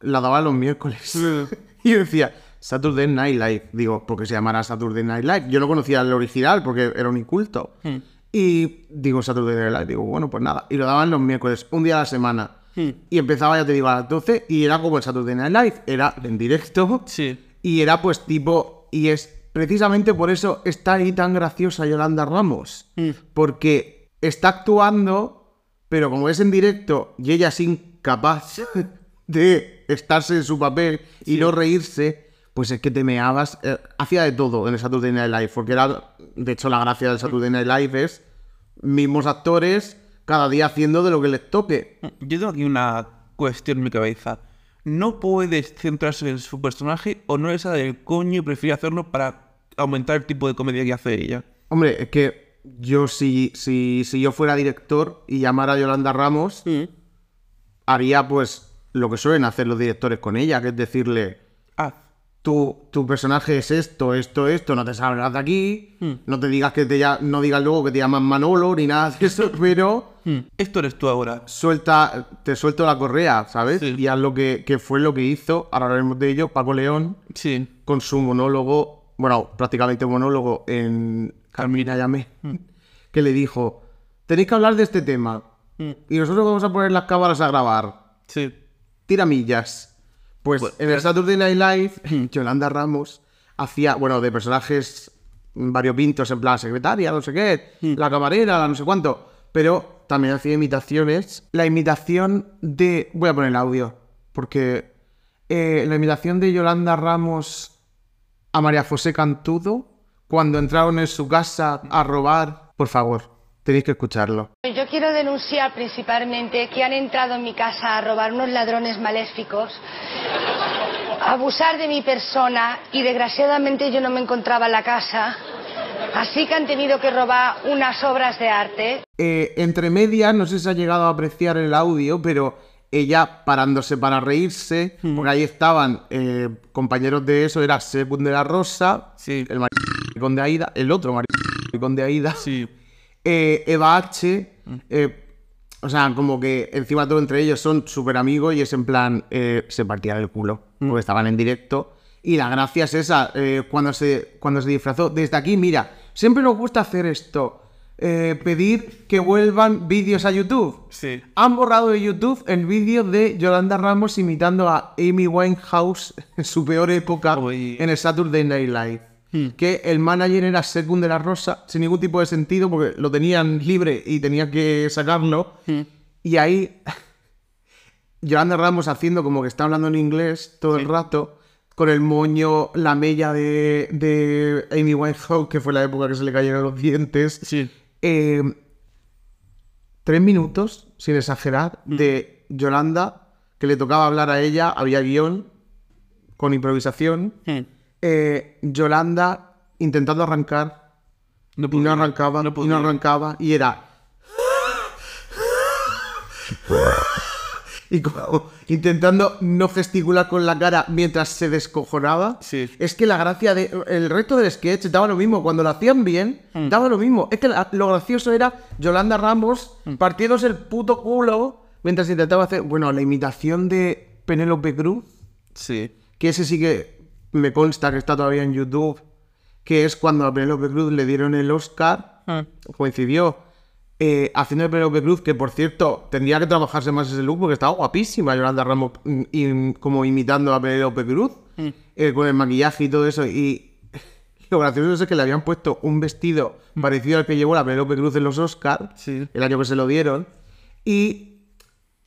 la daba los miércoles. y yo decía, Saturday Night Live. Digo, porque se llamará Saturday Night Live. Yo no conocía el original porque era un inculto. Y digo, Saturday Night Live. Digo, bueno, pues nada. Y lo daban los miércoles, un día a la semana. Y empezaba, ya te digo, a las 12 y era como el Saturday Night Live. Era en directo. Sí. Y era pues tipo, y es precisamente por eso está ahí tan graciosa Yolanda Ramos. Porque está actuando, pero como es en directo y ella es incapaz de estarse en su papel y no reírse, pues es que te meabas. eh, hacía de todo en el Saturday Night Live, porque era, de hecho, la gracia del Saturday Night Live es mismos actores cada día haciendo de lo que les toque. Yo tengo aquí una cuestión en mi cabeza. No puedes centrarse en su personaje o no le sale del coño y prefiere hacerlo para aumentar el tipo de comedia que hace ella. Hombre, es que yo si, si, si yo fuera director y llamara a Yolanda Ramos, haría pues lo que suelen hacer los directores con ella, que es decirle, tu, tu personaje es esto, esto, esto, no te salgas de aquí, no te digas que te ya, no digas luego que te llaman Manolo ni nada de eso, pero esto eres tú ahora. suelta, te suelto la correa, ¿sabes? Sí. Y haz lo que, que fue lo que hizo, ahora hablaremos de ello, Paco León, Sí. con su monólogo, bueno, prácticamente monólogo en Carmina Llamé, que le dijo, tenéis que hablar de este tema y nosotros vamos a poner las cámaras a grabar. Sí. Tiramillas. Pues en el Saturday Night Live, Yolanda Ramos hacía, bueno, de personajes variopintos, en plan secretaria, no sé qué, la camarera, la no sé cuánto, pero también hacía imitaciones. La imitación de... Voy a poner el audio, porque eh, la imitación de Yolanda Ramos a María José Cantudo, cuando entraron en su casa a robar, por favor, tenéis que escucharlo. Yo quiero denunciar principalmente que han entrado en mi casa a robar unos ladrones maléficos, a abusar de mi persona y desgraciadamente yo no me encontraba en la casa, así que han tenido que robar unas obras de arte. Eh, entre medias, no sé si se ha llegado a apreciar el audio, pero ella parándose para reírse, porque ahí estaban eh, compañeros de eso, era Sepun de la Rosa, Sí. el maricón de Aida, el otro maricón de Aida, Sí. Eh, Eva H. eh, o sea, como que encima todo entre ellos son súper amigos y es en plan, eh, se partían el culo, porque estaban en directo. Y la gracia es esa, cuando, se, cuando se disfrazó. Desde aquí, mira, siempre nos gusta hacer esto. eh, pedir que vuelvan vídeos a YouTube. Sí. Han borrado de YouTube el vídeo de Yolanda Ramos imitando a Amy Winehouse en su peor época Uy. en el Saturday Night Live. Que el manager era Secund de la Rosa, sin ningún tipo de sentido, porque lo tenían libre y tenía que sacarlo. Y ahí, Yolanda Ramos haciendo como que está hablando en inglés todo el rato, con el moño, la mella de, de Amy Winehouse, que fue la época que se le cayeron los dientes. Sí. Eh, tres minutos, sin exagerar, de Yolanda, que le tocaba hablar a ella, había guion, con improvisación. Eh, Yolanda intentando arrancar, No y no arrancaba, No y no arrancaba, y era... y como intentando no gesticular con la cara mientras se descojonaba. Sí. Es que la gracia de. El resto del sketch daba lo mismo. Cuando lo hacían bien, Mm. daba lo mismo. Es que la- lo gracioso era Yolanda Ramos Mm. partiéndose el puto culo mientras intentaba hacer. Bueno, la imitación de Penélope Cruz, Sí. que ese sí que me consta que está todavía en YouTube, que es cuando a Penélope Cruz le dieron el Oscar, coincidió eh, haciendo de Penélope Cruz, que por cierto tendría que trabajarse más ese look porque estaba guapísima Yolanda Ramos, mm, y- como imitando a Penélope Cruz, eh, con el maquillaje y todo eso. Y lo gracioso es que le habían puesto un vestido parecido al que llevó la Penélope Cruz en los Oscars, Sí. el año que se lo dieron, y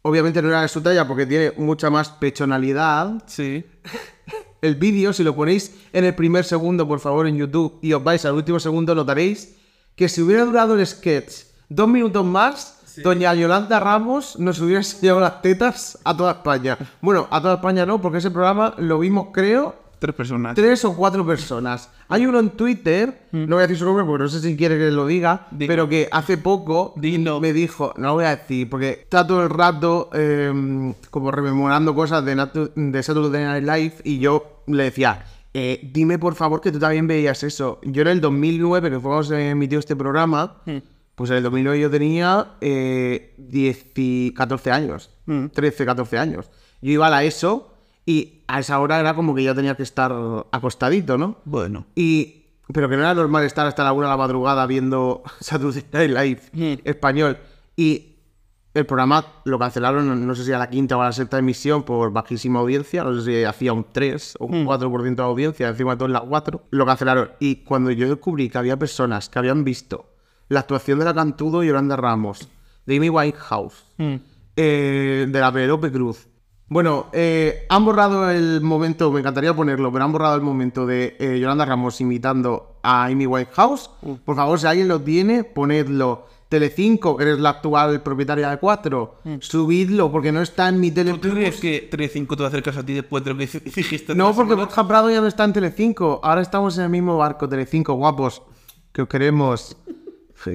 obviamente no era de su talla porque tiene mucha más pechonalidad. Sí. El vídeo, si lo ponéis en el primer segundo, por favor, en YouTube, y os vais al último segundo, notaréis que si hubiera durado el sketch dos minutos más, doña Yolanda Ramos nos hubiera enseñado las tetas a toda España. Bueno, a toda España no, porque ese programa lo vimos, creo, Tres personas. tres o cuatro personas. Hay uno en Twitter, no voy a decir su nombre porque no sé si quiere que lo diga, Di- pero que hace poco me dijo, no lo voy a decir, porque está todo el rato eh, como rememorando cosas de, Natu- de Saturday Night Live y yo le decía, eh, dime por favor que tú también veías eso. Yo en el 2009, que fue cuando se emitió este programa, pues en el 2009 yo tenía eh, 10 y 14 años, 13, 14 años. Yo iba a la ESO y a esa hora era como que yo tenía que estar acostadito, ¿no? Bueno. Y, pero que no era normal estar hasta la una de la madrugada viendo Saturday Night Live español. Y el programa lo cancelaron, no, sé si a la quinta o a la sexta emisión por bajísima audiencia, no sé si hacía un 3 o un 4% de audiencia, encima de todas las 4, lo cancelaron. Y cuando yo descubrí que había personas que habían visto la actuación de la Cantudo y Yolanda Ramos, de Amy Whitehouse, eh, de la Penélope Cruz. Bueno, eh, han borrado el momento, me encantaría ponerlo, pero han borrado el momento de eh, Yolanda Ramos imitando a Amy Whitehouse. Por favor, si alguien lo tiene, ponedlo. Telecinco, que eres la actual propietaria de Cuatro, subidlo porque no está en mi tele. ¿Tú crees que 3-5 te va a hacer caso a ti después de lo que dijiste? No, porque Borja Prado ya no está en Telecinco. Ahora estamos en el mismo barco, Telecinco, guapos. Que os queremos.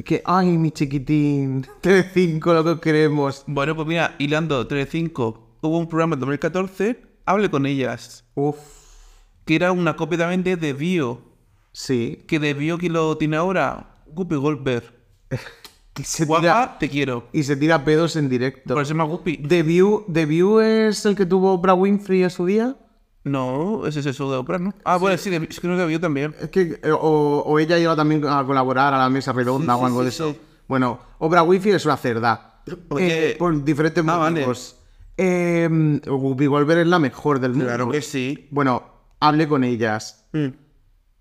Que, ay, mi chiquitín. Telecinco, lo que os queremos. Bueno, pues mira, hilando 3-5, hubo un programa en 2014, Hable con ellas, Uf, que era una copia también de The View, sí. que The View que lo tiene ahora, Guppy Goldberg. Y se Guapa, tira, te quiero. y se tira pedos en directo. Por eso llama Guppy. The View, The View es el que tuvo Oprah Winfrey en su día. No, ese es eso de Oprah, ¿no? Ah, bueno, sí, es que no The View también. Es que, eh, o, o ella iba también a colaborar a la mesa redonda Sí, o algo sí, de eso. Bueno, Oprah Winfrey es una cerda. Eh, por diferentes Ah, vale. Eh, Goldberg es la mejor del mundo. Claro que sí. Bueno, hablé con ellas.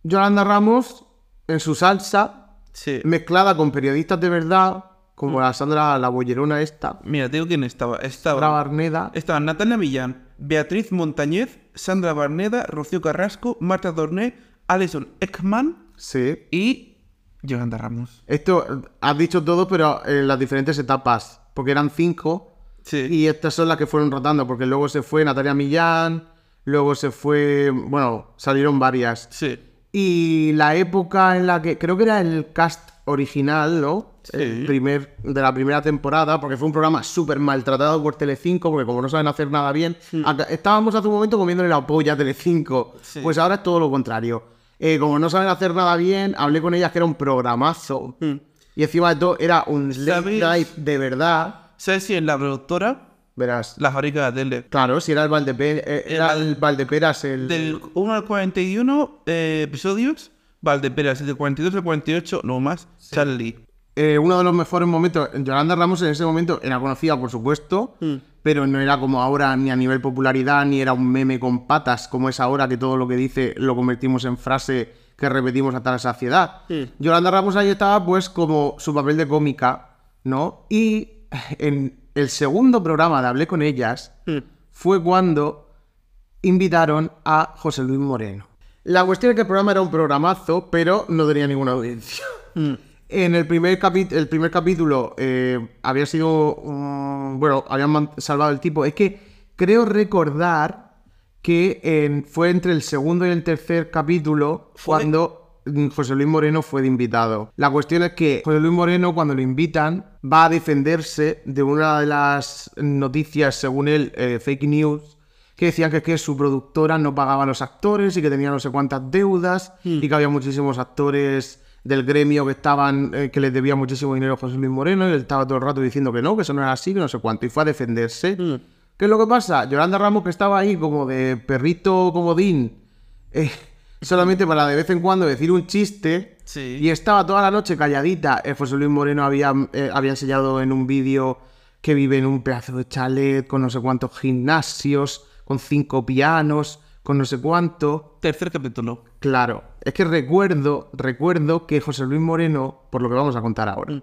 Yolanda Ramos, en su salsa, Sí. mezclada con periodistas de verdad, como la Sandra la bollerona esta, Mira, te digo quién estaba. Sandra Estaba, Barneda. estaban Natalia Millán, Beatriz Montañez, Sandra Barneda, Rocío Carrasco, Marta Dorné, Alison Ekman Sí. y Yolanda Ramos. Esto eh, has dicho todo, pero en las diferentes etapas, porque eran cinco. Sí. Y estas son las que fueron rotando, porque luego se fue Natalia Millán, luego se fue, bueno, salieron varias. Sí. Y la época en la que, creo que era el cast original, ¿no? Sí. El primer, de la primera temporada, porque fue un programa súper maltratado por Telecinco, porque como no saben hacer nada bien, acá- estábamos hace un momento comiéndole la polla a Telecinco. Sí. Pues ahora es todo lo contrario. Eh, como no saben hacer nada bien, hablé con ellas que era un programazo. Y encima de todo era un late night de verdad. ¿Sabes si en la productora? Verás. La fábrica de tele. Claro, si era el Valdeperas, era el Valdeperas el... Del 1 al 41 eh, episodios, Valdeperas, del 42 al 48, no más, Charlie. eh, uno de los mejores momentos. Yolanda Ramos en ese momento era conocida, por supuesto, pero no era como ahora ni a nivel popularidad, ni era un meme con patas, como es ahora que todo lo que dice lo convertimos en frase que repetimos hasta la saciedad. Yolanda Ramos ahí estaba pues como su papel de cómica, ¿no? Y en el segundo programa de Hablé con ellas fue cuando invitaron a José Luis Moreno. La cuestión es que el programa era un programazo, pero no tenía ninguna audiencia. En el primer, el primer capítulo eh, había sido. mm, bueno, habían salvado el tipo. Es que creo recordar que en- fue entre el segundo y el tercer capítulo cuando José Luis Moreno fue de invitado. La cuestión es que José Luis Moreno, cuando lo invitan, va a defenderse de una de las noticias, según él, eh, fake news, que decían que, que su productora no pagaba a los actores y que tenía no sé cuántas deudas y que había muchísimos actores del gremio que estaban eh, que les debía muchísimo dinero a José Luis Moreno y él estaba todo el rato diciendo que no, que eso no era así, que no sé cuánto, y fue a defenderse. ¿Qué es lo que pasa? Yolanda Ramos que estaba ahí como de perrito comodín, eh, solamente para de vez en cuando decir un chiste, Sí. y estaba toda la noche calladita. Eh, José Luis Moreno había, eh, había enseñado en un vídeo que vive en un pedazo de chalet con no sé cuántos gimnasios, con cinco pianos, con no sé cuánto. Tercer capítulo. Claro, es que recuerdo, recuerdo que José Luis Moreno, por lo que vamos a contar ahora,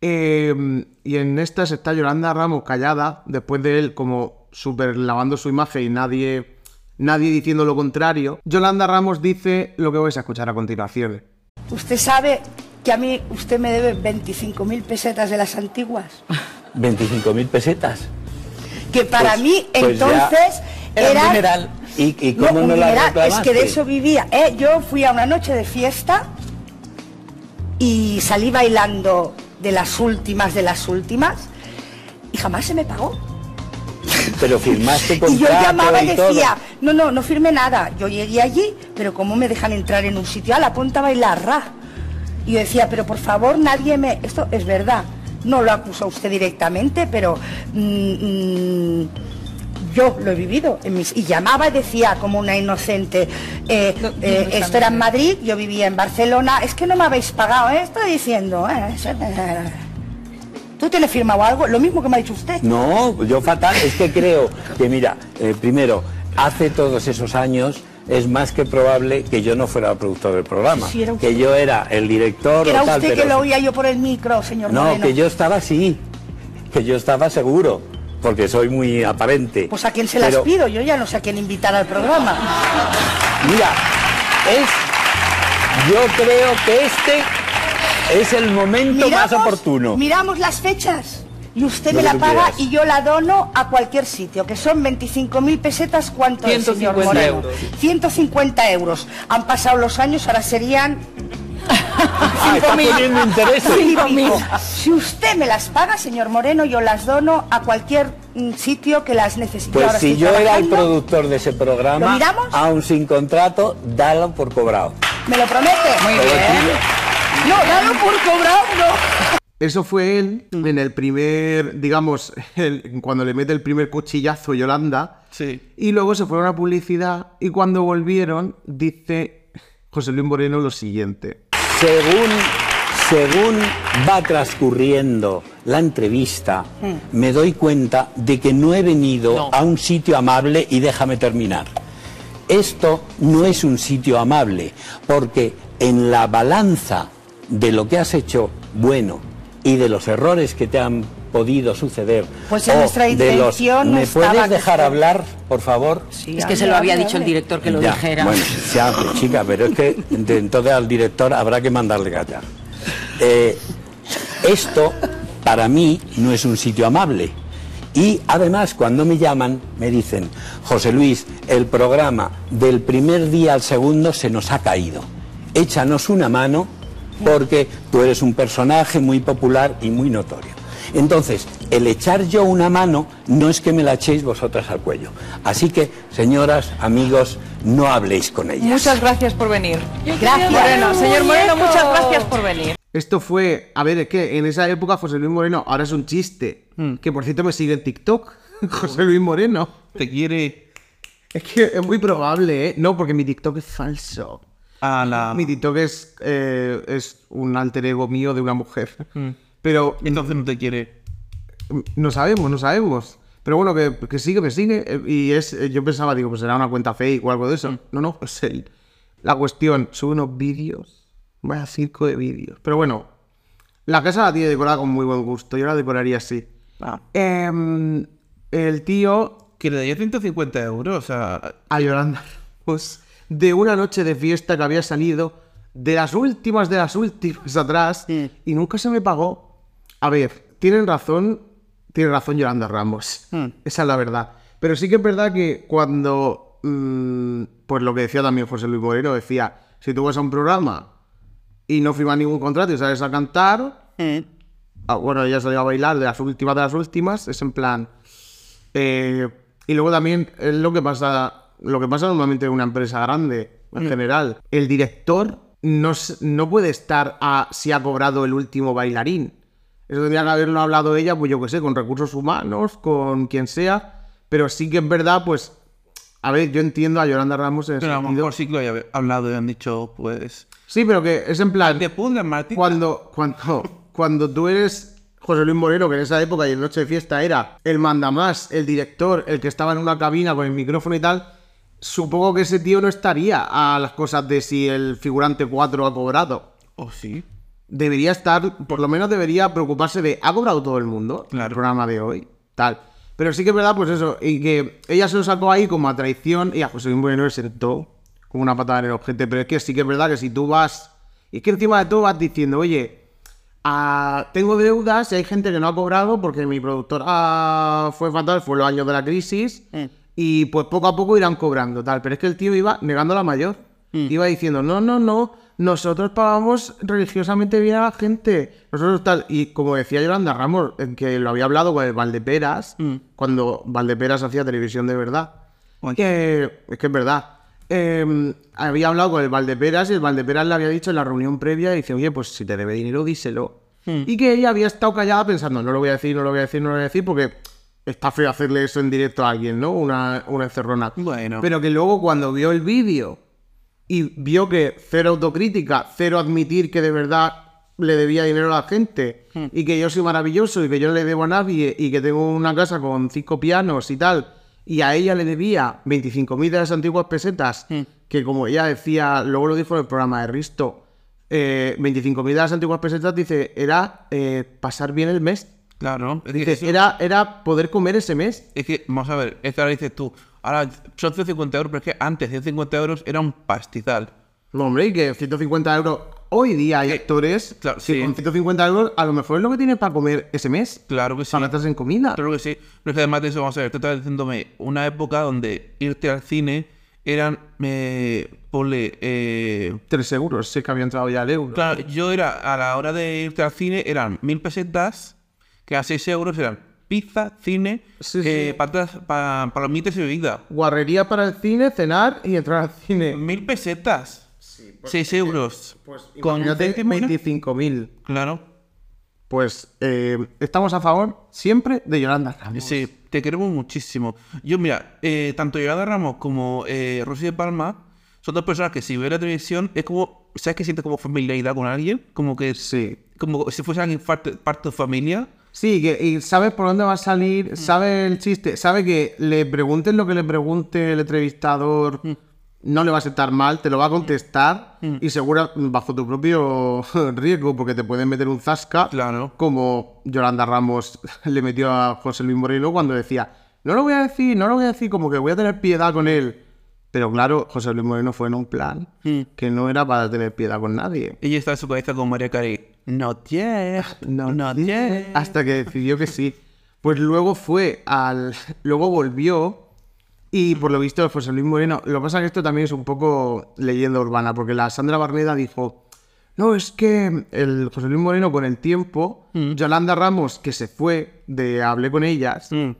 eh, y en estas está Yolanda Ramos callada, después de él como súper lavando su imagen y nadie, nadie diciendo lo contrario. Yolanda Ramos dice lo que vais a escuchar a continuación. Usted sabe que a mí usted me debe 25.000 pesetas de las antiguas. 25.000 pesetas. Que para Pues- mí pues entonces era un dineral. ¿Y, No, cómo un no, la? Es que de eso vivía. ¿eh? Yo fui a una noche de fiesta y salí bailando de las últimas de las últimas y jamás se me pagó. Pero firmaste Y yo contrato llamaba y y todo. decía, no, no, no firmé nada. Yo llegué allí, pero ¿cómo me dejan entrar en un sitio? A la punta a bailar, ra. Y yo decía, pero por favor, nadie me... Esto es verdad. No lo acusa usted directamente, pero mm, mm, yo lo he vivido. En mis, y llamaba y decía como una inocente, eh, eh, esto era en Madrid, yo vivía en Barcelona, es que no me habéis pagado, ¿eh? Estoy diciendo, ¿Tú tienes firmado algo? Lo mismo que me ha dicho usted. No, yo fatal. Es que creo que, mira, eh, primero, hace todos esos años es más que probable que yo no fuera el productor del programa. Sí, que yo era el director era o tal, usted que lo oía yo por el micro, señor No, Moreno. que yo estaba así. Que yo estaba seguro. Porque soy muy aparente. Pues a quién se las pido, yo ya no sé a quién invitar al programa. Mira, es... Yo creo que este es el momento más oportuno. Miramos las fechas. Y usted me la paga quieras. y yo la dono a cualquier sitio, que son 25.000 pesetas, ¿cuánto es, señor 150 Moreno? euros. 150 euros. Han pasado los años, ahora serían... Ah, está poniendo intereses. Cinco mil. Si usted me las paga, señor Moreno, yo las dono a cualquier mm, sitio que las necesite. Pues Ahora si yo era el productor de ese ¿Lo programa, aún sin contrato, dalo por cobrado. ¿Me lo promete? Muy Pero bien. Dalo por cobrado, no. Eso fue él en el primer, digamos, el- cuando le mete el primer cuchillazo Yolanda. Sí. Y luego se fue a una publicidad y cuando volvieron dice José Luis Moreno lo siguiente. Según, según va transcurriendo la entrevista, me doy cuenta de que no he venido No. a un sitio amable y déjame terminar. Esto no es un sitio amable, porque en la balanza de lo que has hecho bueno y de los errores que te han podido suceder, Pues en nuestra de los- intención no ¿Me puedes dejar hablar, por favor? Es que se lo había dicho el director que lo Ya, dijera. Bueno, se hable, chica, pero es que de- entonces al director habrá que mandarle callar. Eh, esto, para mí, no es un sitio amable. Y además, cuando me llaman, me dicen, José Luis, el programa del primer día al segundo se nos ha caído. Échanos una mano porque tú eres un personaje muy popular y muy notorio. Entonces, el echar yo una mano no es que me la echéis vosotras al cuello. Así que, señoras, amigos, no habléis con ellas. Muchas gracias por venir. Gracias. Moreno, señor Moreno, muchas gracias por venir. Esto fue, a ver, es que en esa época José Luis Moreno, ahora es un chiste, que por cierto me sigue en TikTok, José Luis Moreno. Te quiere Es que es muy probable, ¿eh? No, porque mi TikTok es falso. A la... Mi TikTok es, eh, es un alter ego mío de una mujer. Pero Entonces no te quiere. no sabemos, no sabemos. Pero bueno, que, que sigue, que sigue. Y es, yo pensaba, digo, pues será una cuenta fake o algo de eso. No, no, es él. La cuestión, sube unos vídeos. Vaya circo de vídeos. Pero bueno, la casa la tiene decorada con muy buen gusto. Yo la decoraría así. Ah. Em, el tío Que le daría 150 euros, sea... a Yolanda Ramos de una noche de fiesta que había salido de las últimas de las últimas atrás y nunca se me pagó. A ver, tienen razón, tiene razón Yolanda Ramos. Esa es la verdad. Pero sí que es verdad que cuando, mm, pues lo que decía también José Luis Moreno, decía, si tú vas a un programa y no firmas ningún contrato y sales a cantar, ah, bueno, ella salió a bailar de las últimas de las últimas, es en plan... eh, y luego también es lo que pasa, lo que pasa normalmente en una empresa grande, en general. El director no, no puede estar a si ha cobrado el último bailarín. Eso tendría que haberlo hablado ella, pues yo qué sé, con recursos humanos, con quien sea. Pero sí que es verdad, pues. A ver, yo entiendo a Yolanda Ramos en ese Pero a lo sentido. mejor sí que lo haya hablado y han dicho, pues. Sí, pero que es en plan. Te pudras, Martín. Cuando, cuando, cuando tú eres José Luis Moreno, que en esa época y en Noche de Fiesta era el mandamás, el director, el que estaba en una cabina con el micrófono y tal, supongo que ese tío no estaría a las cosas de si el figurante 4 ha cobrado. ¿O sí? Debería estar, por lo menos debería preocuparse de, ¿ha cobrado todo el mundo? Claro. El programa de hoy, tal. Pero sí que es verdad, pues eso, y que ella se lo sacó ahí como a traición y a José Luis Moreno le sentó como una patada en el ojete. Pero es que sí que es verdad que si tú vas, y es que encima de todo vas diciendo, oye, ah, tengo deudas y hay gente que no ha cobrado porque mi productora fue fatal, fue los años de la crisis, y pues poco a poco irán cobrando, tal. Pero es que el tío iba negando la mayor. Iba diciendo, no, no, no, nosotros pagamos religiosamente bien a la gente. Nosotros tal. Y como decía Yolanda Ramos, en que lo había hablado con el Valdeperas, cuando Valdeperas hacía televisión de verdad. Que, es que es verdad. Eh, había hablado con el Valdeperas y el Valdeperas le había dicho en la reunión previa, dice, oye, pues si te debe dinero, díselo. Y que ella había estado callada pensando, no lo voy a decir, no lo voy a decir, no lo voy a decir, porque está feo hacerle eso en directo a alguien, ¿no? Una, una encerrona. Bueno. Pero que luego cuando vio el vídeo y vio que cero autocrítica, cero admitir que de verdad le debía dinero a la gente y que yo soy maravilloso y que yo no le debo a nadie y que tengo una casa con cinco pianos y tal y a ella le debía 25.000 de las antiguas pesetas que como ella decía, luego lo dijo en el programa de Risto, eh, 25.000 de las antiguas pesetas dice, era eh, pasar bien el mes. Claro. Es que, Dice, era, era poder comer ese mes. es que, vamos a ver, es que ahora dices tú, ahora son 150 euros, pero es que antes 150 euros era un pastizal. No, hombre, y que 150 euros. Hoy día hay actores claro, que sí. con 150 euros a lo mejor es lo que tienes para comer ese mes. Claro que sí. Para gastarse en comida. Claro que sí. Pero es que además de eso, vamos a ver, tú estás diciéndome una época donde irte al cine eran, eh, ponle, eh, 3 euros, sé que había entrado ya el euro. Claro, yo era, a la hora de irte al cine, eran mil pesetas, que a 6 euros eran pizza, cine, Sí, eh, sí. patatas, pa, palomitas y bebida. Guarrería para el cine, cenar y entrar al cine. Mil pesetas. 6 euros. Pues Con imagínate décimo, ¿no? 25.000. Claro. Pues eh, estamos a favor siempre de Yolanda Ramos. Sí, te queremos muchísimo. Yo, mira, eh, tanto Yolanda Ramos como eh, Rosy de Palma son dos personas que si ven la televisión es como, ¿sabes que sientes como familiaridad con alguien? Como que Sí. como si fuese alguien parte, parte de tu familia. Sí, que, y sabes por dónde va a salir, sabe el chiste, sabe que le pregunten lo que le pregunte el entrevistador, no le va a sentar mal, te lo va a contestar y seguro bajo tu propio riesgo, porque te pueden meter un zasca, Claro. como Yolanda Ramos le metió a José Luis Moreno cuando decía, no lo voy a decir, no lo voy a decir, como que voy a tener piedad con él. Pero claro, José Luis Moreno fue en un plan que no era para tener piedad con nadie. Ella está en su cabeza con María Carey. Not yet. No, not yet. Hasta que decidió que sí. Pues luego fue al. Luego volvió. Y por lo visto, José Luis Moreno. Lo que pasa es que esto también es un poco leyenda urbana. Porque la Sandra Barneda dijo. No, es que el José Luis Moreno con el tiempo. Yolanda Ramos, que se fue de Hablé con ellas. Mm.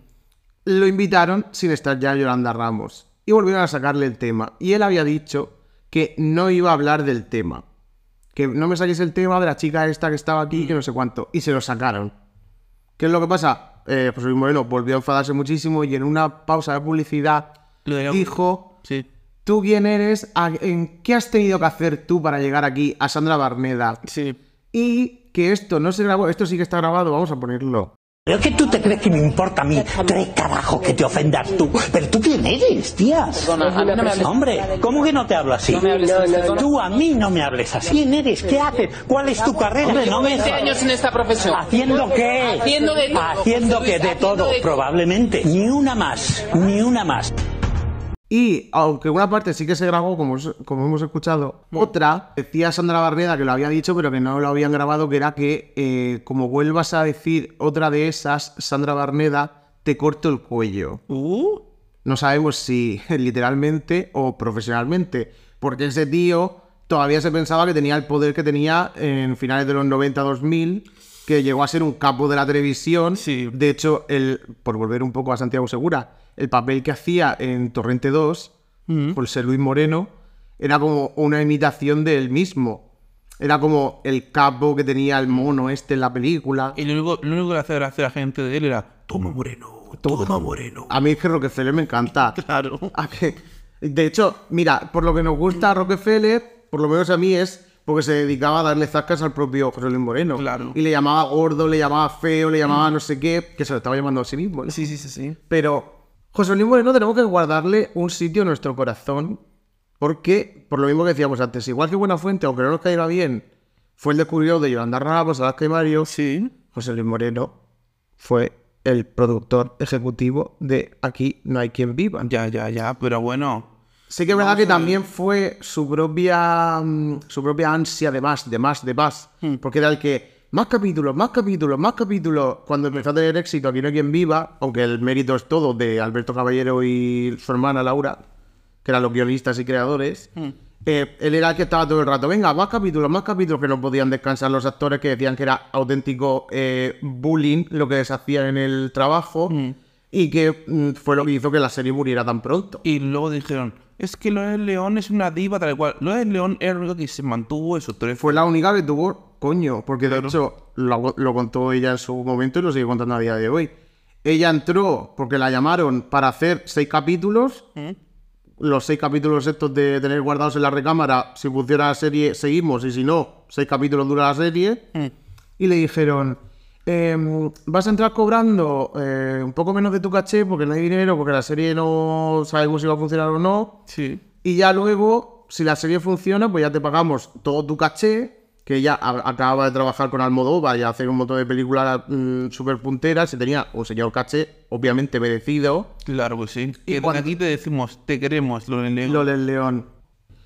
Lo invitaron sin estar ya Yolanda Ramos. Y volvieron a sacarle el tema. Y él había dicho que no iba a hablar del tema. Que no me saques el tema de la chica esta que estaba aquí, que no sé cuánto. Y se lo sacaron. ¿Qué es lo que pasa? Eh, José Luis Moreno volvió a enfadarse muchísimo y en una pausa de publicidad Lo dijo, Sí. ¿tú quién eres? ¿A- ¿En qué has tenido que hacer tú para llegar aquí a Sandra Barneda? Sí. Y que esto no se grabó, esto sí que está grabado, vamos a ponerlo. ¿Pero qué tú te crees que me importa a mí? Tres carajos que te ofendas tú. ¿Pero tú quién eres, tía? Hombre, ¿cómo que no te hablo así? Tú a mí no me hables así. ¿Quién eres? ¿Qué haces? ¿Cuál es tu carrera? Hombre, no me... 20 años en esta profesión. ¿Haciendo qué? Haciendo de todo. Haciendo que de todo. probablemente. Ni una más, ni una más. Y aunque una parte sí que se grabó, como, como hemos escuchado, otra decía Sandra Barneda que lo había dicho, pero que no lo habían grabado, que era que eh, como vuelvas a decir otra de esas, Sandra Barneda, te corto el cuello. Uh. No sabemos si literalmente o profesionalmente, porque ese tío todavía se pensaba que tenía el poder que tenía en finales de los 90-2000, que llegó a ser un capo de la televisión. De hecho, el, por volver un poco a Santiago Segura, el papel que hacía en Torrente 2, por ser Luis Moreno, era como una imitación de él mismo. Era como el capo que tenía el mono este en la película. Y lo único, lo único que le hacía gracia a la gente de él era Toma Moreno, toma Moreno. A mí es que Rockefeller me encanta. Claro. A mí- De hecho, mira, por lo que nos gusta Rockefeller, por lo menos a mí es porque se dedicaba a darle zascas al propio José Luis Moreno. Claro. Y le llamaba gordo, le llamaba feo, le llamaba no sé qué, que se lo estaba llamando a sí mismo. ¿no? Sí, sí, sí, sí. Pero José Luis Moreno tenemos que guardarle un sitio en nuestro corazón porque, por lo mismo que decíamos antes, igual que Buenafuente, aunque no nos caiga bien, fue el descubridor de Yolanda Ramos, Alaska y Mario, Sí. José Luis Moreno fue el productor ejecutivo de Aquí no hay quien viva. Ya, ya, ya. Pero bueno. Sí que es verdad que también fue su propia mm, su propia ansia de más, de más, de más. Porque era el que más capítulos, más capítulos, más capítulos. Cuando empezó a tener éxito Aquí no hay quien viva, aunque el mérito es todo de Alberto Caballero y su hermana Laura, que eran los guionistas y creadores. eh, él era el que estaba todo el rato, venga, más capítulos, más capítulos, que no podían descansar los actores que decían que era auténtico eh, bullying lo que les hacían en el trabajo y que mm, fue lo que hizo que la serie muriera tan pronto. Y luego dijeron, es que Lourdes León es una diva tal cual. Lourdes León era lo único que se mantuvo eso. Tres Fue la única que tuvo, coño, porque de hecho lo, lo contó ella en su momento y lo sigue contando a día de hoy. Ella entró porque la llamaron para hacer seis capítulos. Los seis capítulos estos de tener guardados en la recámara, si funciona la serie, seguimos, y si no, seis capítulos dura la serie. Y le dijeron, em, vas a entrar cobrando eh, un poco menos de tu caché porque no hay dinero, porque la serie no sabemos si va a funcionar o no. Sí. Y ya luego, si la serie funciona, pues ya te pagamos todo tu caché, que ella acababa de trabajar con Almodóvar y hacer un montón de películas mm, súper punteras y tenía un señor caché, obviamente merecido. Claro que sí. Y cuando- aquí te decimos, te queremos, Lourdes León. Loles León.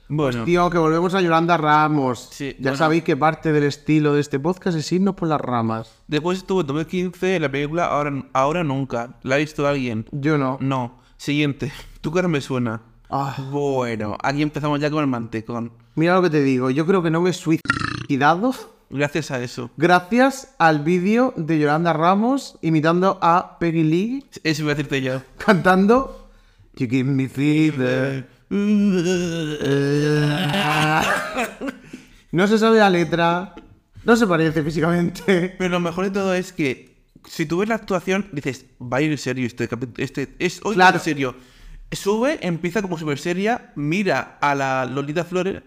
Bueno, Tío, que volvemos a Yolanda Ramos. Sí, ya bueno. sabéis que parte del estilo de este podcast es irnos por las ramas. después estuvo en 2015 la película Ahora, Ahora Nunca. ¿La ha visto alguien? Yo no. No. Siguiente. Tu cara me suena. Ah. Bueno, aquí empezamos ya con el mantecón. Mira lo que te digo, yo creo que no me he Gracias a eso. gracias al vídeo de Yolanda Ramos imitando a Peggy Lee Eso iba a decirte yo. cantando You give me fever. No se sabe la letra, no se parece físicamente. Pero lo mejor de todo es que si tú ves la actuación, dices, va a ir en serio este capítulo. Este, es hoy Claro. en serio. Sube, empieza como súper seria, mira a la Lolita Flores.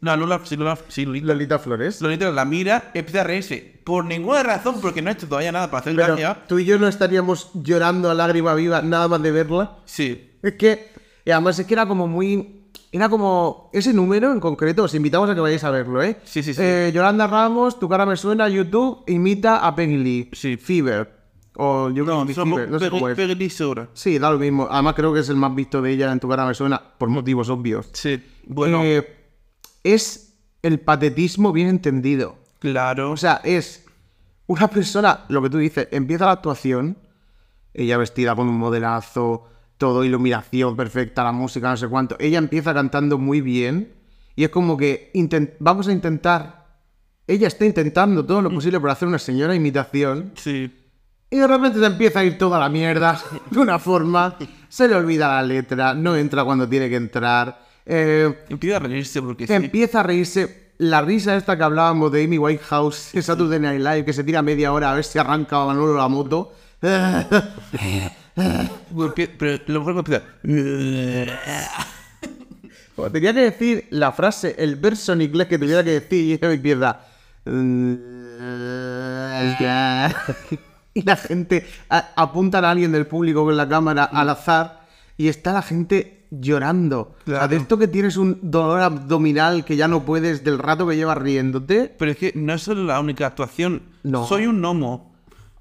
No, Lola, sí, Lola, sí, Lolita. Lolita Flores. Lolita la mira, empieza a reírse. Por ninguna razón, porque no ha hecho todavía nada para hacer Pero gracia. tú y yo no estaríamos llorando a lágrima viva nada más de verla. Sí. Es que, y además es que era como muy... Era como ese número en concreto, os invitamos a que vayáis a verlo, ¿eh? Sí, sí, sí. Eh, Yolanda Ramos, Tu cara me suena, YouTube, imita a Peggy Lee. Sí. Fever. O yo No, Fever, somos no sé cómo es. Peggy. Sí, da lo mismo. Además creo que es el más visto de ella en Tu cara me suena, por motivos obvios. Sí. Bueno, Eh, es el patetismo bien entendido. claro. O sea, es una persona, lo que tú dices, empieza la actuación, ella vestida con un modelazo, todo, iluminación perfecta, la música, no sé cuánto. Ella empieza cantando muy bien y es como que vamos a intentar, ella está intentando todo lo posible por hacer una señora imitación sí. y de repente se empieza a ir toda la mierda de una forma, se le olvida la letra, no entra cuando tiene que entrar. Eh, Empieza a reírse porque sí. empieza a reírse. La risa esta que hablábamos de Amy Whitehouse, esa Saturday Night Live, que se tira media hora a ver si arranca a Manolo la moto. Pero lo mejor que empieza. Tenía que decir la frase, el verso en inglés que tuviera que decir, y ella empieza. Y la gente a- apuntan a alguien del público con la cámara al azar y está la gente llorando. O sea, de esto que tienes un dolor abdominal que ya no puedes del rato que llevas riéndote. Pero es que no es la única actuación. No. Soy un gnomo.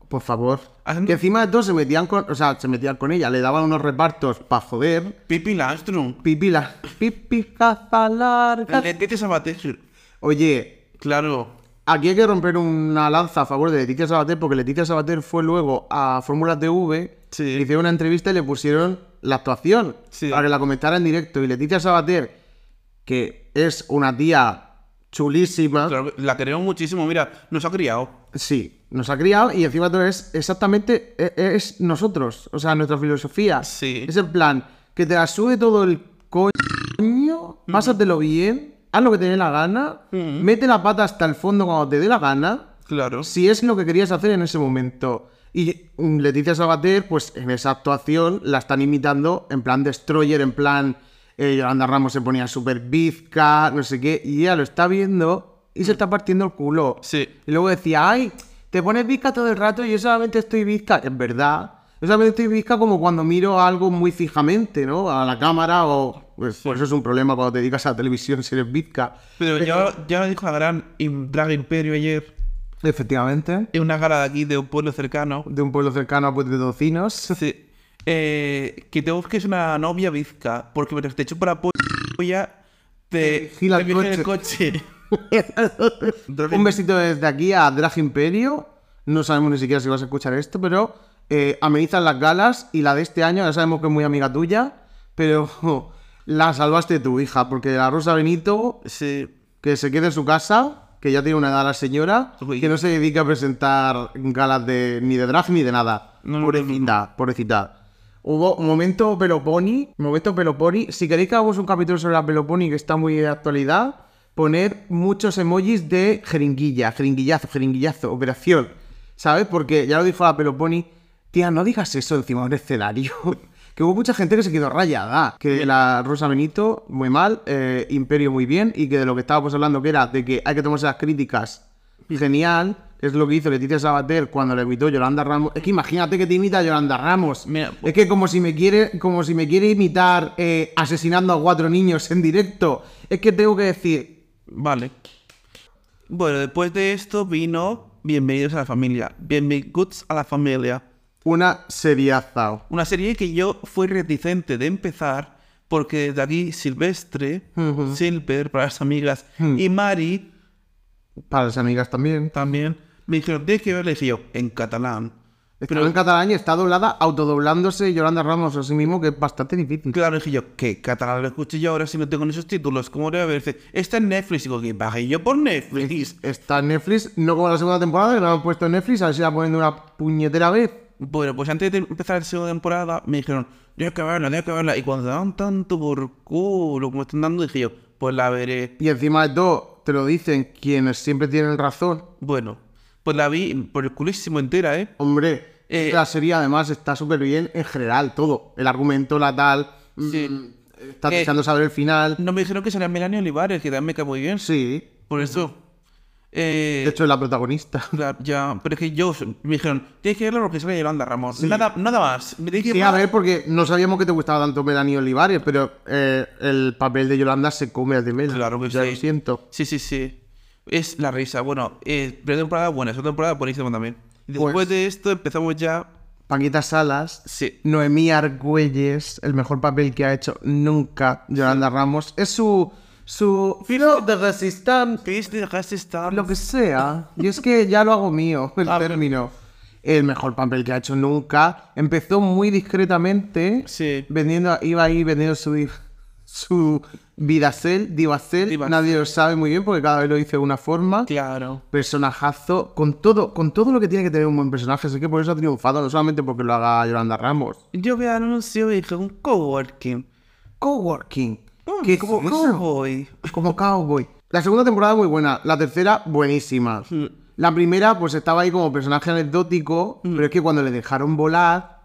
Por favor. Hacen- Que encima de todo se metían con. O sea, se metían con ella, le daban unos repartos para joder. Pipi Landstrom. Pipi la. Pipi caza larga. Leticia Sabater. Oye, Claro. aquí hay que romper una lanza a favor de Leticia Sabater, porque Leticia Sabater fue luego a Fórmula TV, Sí. le hicieron una entrevista y le pusieron la actuación Sí. para que la comentara en directo. Y Leticia Sabater que es una tía chulísima. Claro, la queremos muchísimo, mira, nos ha criado. Sí, nos ha criado y encima todo es exactamente e- es nosotros, o sea, nuestra filosofía. Sí. Es en plan, que te la sube todo el coño, pásatelo bien, haz lo que te dé la gana, mete la pata hasta el fondo cuando te dé la gana, Claro. si es lo que querías hacer en ese momento. Y mm, Leticia Sabater, pues en esa actuación la están imitando en plan Destroyer, en plan eh, Yolanda Ramos se ponía súper bizca, no sé qué, y ella lo está viendo y se está partiendo el culo. Sí. Y luego decía, ay, te pones bizca todo el rato y yo solamente estoy bizca. Es verdad. Yo solamente estoy bizca como cuando miro algo muy fijamente, ¿no? A la cámara o... Pues, por eso es un problema cuando te dedicas a la televisión si eres bizca. Pero ya, ya lo dijo la gran Drag Imperio ayer, Efectivamente. en una gala de aquí de un pueblo cercano. De un pueblo cercano a Tocinos. Sí. Eh, que te busques una novia bizca, porque mientras te chupa la polla, te, Gira te el viene el coche. coche. Un besito desde aquí a Drag Imperio. No sabemos ni siquiera si vas a escuchar esto, pero eh, amenizan las galas y la de este año ya sabemos que es muy amiga tuya, pero la salvaste tu hija, porque la Rosa Benito, Sí. que se quede en su casa, que ya tiene una edad la señora, Uy. que no se dedica a presentar galas de ni de drag ni de nada. No, no, pobrecita, pobrecita. Hubo un momento Peloponi, momento Peloponi. Si queréis que hagamos un capítulo sobre la Peloponi que está muy de actualidad, poner muchos emojis de jeringuilla, jeringuillazo, jeringuillazo, operación. ¿Sabes? Porque ya lo dijo la Peloponi, tía, no digas eso encima de un escenario. Que hubo mucha gente que se quedó rayada. Que la Rosa Benito, muy mal, eh, Imperio muy bien, y que de lo que estábamos hablando, que era de que hay que tomarse las críticas genial, es lo que hizo Leticia Sabater cuando le imitó Yolanda Ramos. Es que imagínate que te imita Yolanda Ramos. Mira, es que como si me quiere, como si me quiere imitar eh, asesinando a cuatro niños en directo. Es que tengo que decir, Vale. Bueno, después de esto vino Bienvenidos a la familia. Bienvenidos a la familia. Una seriaza. Una serie que yo fui reticente de empezar porque desde aquí Silvestre. Silver para las amigas Hmm. y Mari Para las amigas también. también me dijeron, tienes que verla y dije yo, en catalán. Pero en catalán y está doblada, autodoblándose Yolanda Ramos a sí mismo, que es bastante difícil. Claro, dije yo, ¿qué catalán lo escuché yo ahora si no tengo esos títulos? ¿Cómo debe verse? Está en Netflix. Digo, que bajé yo por Netflix. Está en Netflix, no como la segunda temporada, que la han puesto en Netflix, a ver si la ponen de una puñetera vez. Bueno, pues antes de empezar la segunda temporada me dijeron, tienes que verla, tienes que verla. Y cuando dan tanto por culo como están dando, dije yo, pues la veré. Y encima de todo, te lo dicen quienes siempre tienen razón. Bueno, pues la vi por el culísimo entera, ¿eh? Hombre, Eh, la serie además está súper bien en general, todo. El argumento, la tal. Sí. mm, Estás Eh, deseando saber el final. No me dijeron que salía Melania Olivares, que también me cae muy bien. Sí. Por eso. Eh, De hecho, es la protagonista. claro, ya, pero es que yo me dijeron, tienes que verla porque sale Yolanda Ramos. Nada, nada más. Me Sí, a ver, porque no sabíamos que te gustaba tanto Melanie Olivares, pero eh, el papel de Yolanda se come al de Mel. Claro que ya sí. lo siento. Sí, sí, sí. Es la risa. Bueno, eh, primera temporada buena, segunda temporada buenísima también. Después Pues- de esto empezamos ya. Paquita Salas, Sí. Noemí Argüelles, el mejor papel que ha hecho nunca Yolanda Ramos. Es su. Su. filo de resistance. Christy Resistance. Lo que sea. Y es que ya lo hago mío, el Ah, término. El mejor papel que ha hecho nunca. Empezó muy discretamente. Sí. Vendiendo, iba ahí vendiendo su, su Vidacel, Divacel. Divacel. Nadie lo sabe muy bien porque cada vez lo dice de una forma. Claro. Personajazo. Con todo, con todo lo que tiene que tener un buen personaje. Así que por eso ha triunfado. No solamente porque lo haga Yolanda Ramos. Yo vi el anuncio y dije, un coworking. Coworking. ¿Qué Como es cowboy. Como cowboy. La segunda temporada muy buena, la tercera buenísima. La primera pues estaba ahí como personaje anecdótico, pero es que cuando le dejaron volar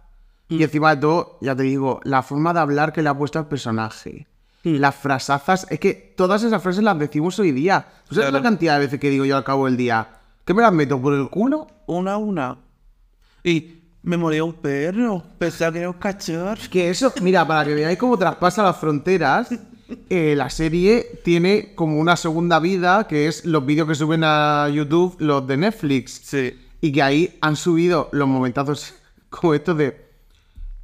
y encima de todo, ya te digo, la forma de hablar que le ha puesto al personaje. Las frasazas, es que todas esas frases las decimos hoy día. ¿Tú sabes Claro. la cantidad de veces que digo yo al cabo del día? ¿Que me las meto por el culo? Una a una. Y me murió un perro. Pensaba que era un cachorro. Que eso, mira, para que veáis cómo traspasa las fronteras, eh, la serie tiene como una segunda vida, que es los vídeos que suben a YouTube, los de Netflix. Sí. Y que ahí han subido los momentazos como estos de...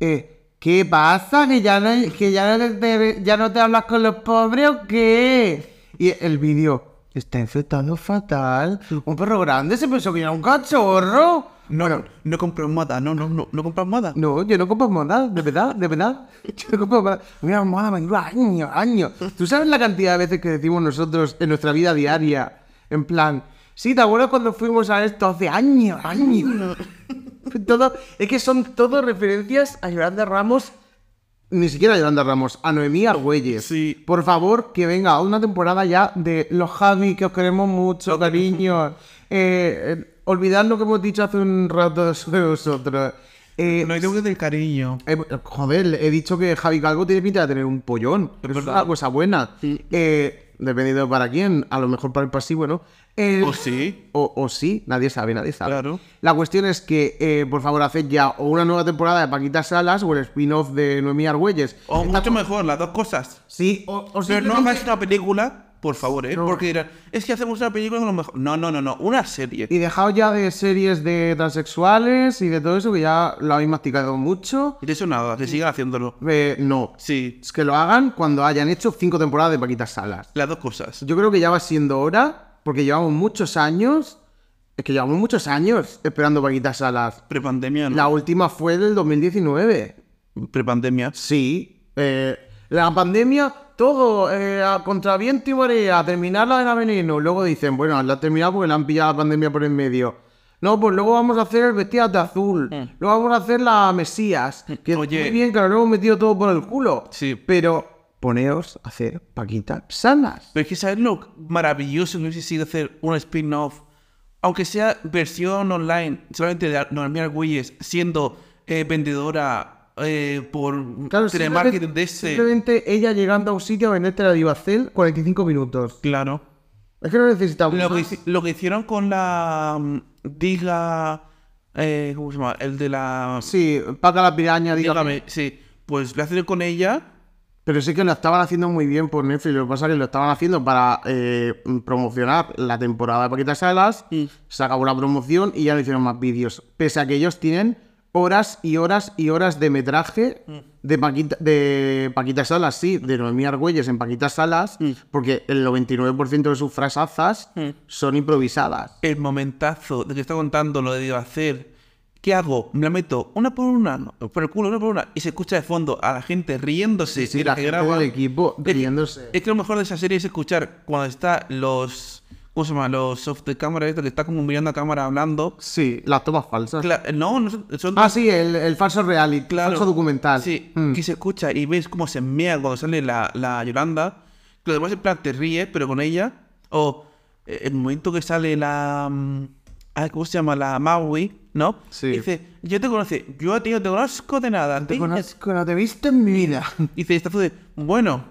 eh, ¿Qué pasa? ¿Que ya no, que ya no, te, ya no te hablas con los pobres o qué? Y el vídeo... Está infectado fatal. Un perro grande se pensó que era un cachorro. No, no, no compro moda, no, no, no, no compras moda. No, yo no compro moda, de verdad, de verdad. Yo no compro moda. Mira, moda me dura años, años. ¿Tú sabes la cantidad de veces que decimos nosotros en nuestra vida diaria? En plan, sí, ¿te acuerdas cuando fuimos a esto hace años, años? Todo, es que son todo referencias a Yolanda Ramos. Ni siquiera a Yolanda Ramos, a Noemí Argüelles. Sí. Por favor, que venga una temporada ya de los Javi, que os queremos mucho, cariño. Eh, eh, olvidad lo que hemos dicho hace un rato sobre vosotros. Eh, No hay deuda del cariño. eh, joder, he dicho que Javi Calvo tiene pinta de tener un pollón. Eso es una cosa buena. Eh, dependiendo para quién, a lo mejor para el pasivo, ¿no? Eh, ¿O sí? O, o sí, nadie sabe, nadie sabe. Claro. La cuestión es que, eh, por favor, haced ya o una nueva temporada de Paquita Salas o el spin-off de Noemí Argüelles. O mucho mejor, las dos cosas. Sí, o, o Pero no hagáis una película, por favor, ¿eh? Porque dirán, es que hacemos una película con lo mejor. No, no, no, no, una serie. Y dejaos ya de series de transexuales y de todo eso, que ya lo habéis masticado mucho. De eso nada, que sigan haciéndolo. Eh, no. Sí, Es que lo hagan cuando hayan hecho cinco temporadas de Paquita Salas. las dos cosas. Yo creo que ya va siendo hora, porque llevamos muchos años. Es que llevamos muchos años esperando Paquita Salas. Prepandemia, ¿no? La última fue del 2019. Prepandemia. Sí. eh, la pandemia, todo, eh, a contra viento y marea, terminarla de la veneno. Luego dicen, bueno, la han terminado porque le han pillado la pandemia por en medio. No, pues luego vamos a hacer el vestido de azul. Luego vamos a hacer la Mesías. Que. Oye. muy bien, que lo hemos metido todo por el culo. Sí. Pero poneos a hacer Paquita Salas. Pero es que ¿sabes lo maravilloso que hubiese sido hacer un spin-off? Aunque sea versión online, solamente de Noemí Argüelles siendo eh, vendedora eh, por Claro, telemarketing de este. simplemente ella llegando a un sitio a venderte la Divacel 45 minutos. Claro. Es que no necesitamos Lo que, lo hicieron con la mm, Diga. Eh, ¿Cómo se llama? El de la. Sí, Paca la piraña, dígame. Dígame, sí. Pues lo hacen con ella. Pero sí que lo estaban haciendo muy bien por Netflix. Lo que pasa es que lo estaban haciendo para eh, promocionar la temporada de Paquita Salas. Se acabó la promoción y ya no hicieron más vídeos. Pese a que ellos tienen horas y horas y horas de metraje de Paquita, de Paquita Salas, sí, de Noemí Argüelles en Paquita Salas, porque el 99% de sus frasazas son improvisadas. El momentazo de que está contando lo de hacer. ¿Qué hago? Me la meto una por una, no, por el culo, una por una. Y se escucha de fondo a la gente riéndose. Sí, y la gente del equipo Es riéndose. Es que lo mejor de esa serie es escuchar cuando está los. ¿Cómo se llama? Los off the camera, esto que está como mirando a cámara hablando. Sí, las tomas falsas. Cla- no, no son. son- Ah, sí, el, el falso reality, Claro. falso documental. Sí, Mm. que se escucha y ves cómo se mea cuando sale la, la Yolanda. Que lo demás en plan te ríes, pero con ella. O eh, el momento que sale la. mm, ah, ¿Cómo se llama? La Maui, ¿no? Sí. Dice, yo te conocí, yo a ti no te conozco de nada. Te ti- conozco, no te he visto en mi vida. Dice, esta de, bueno,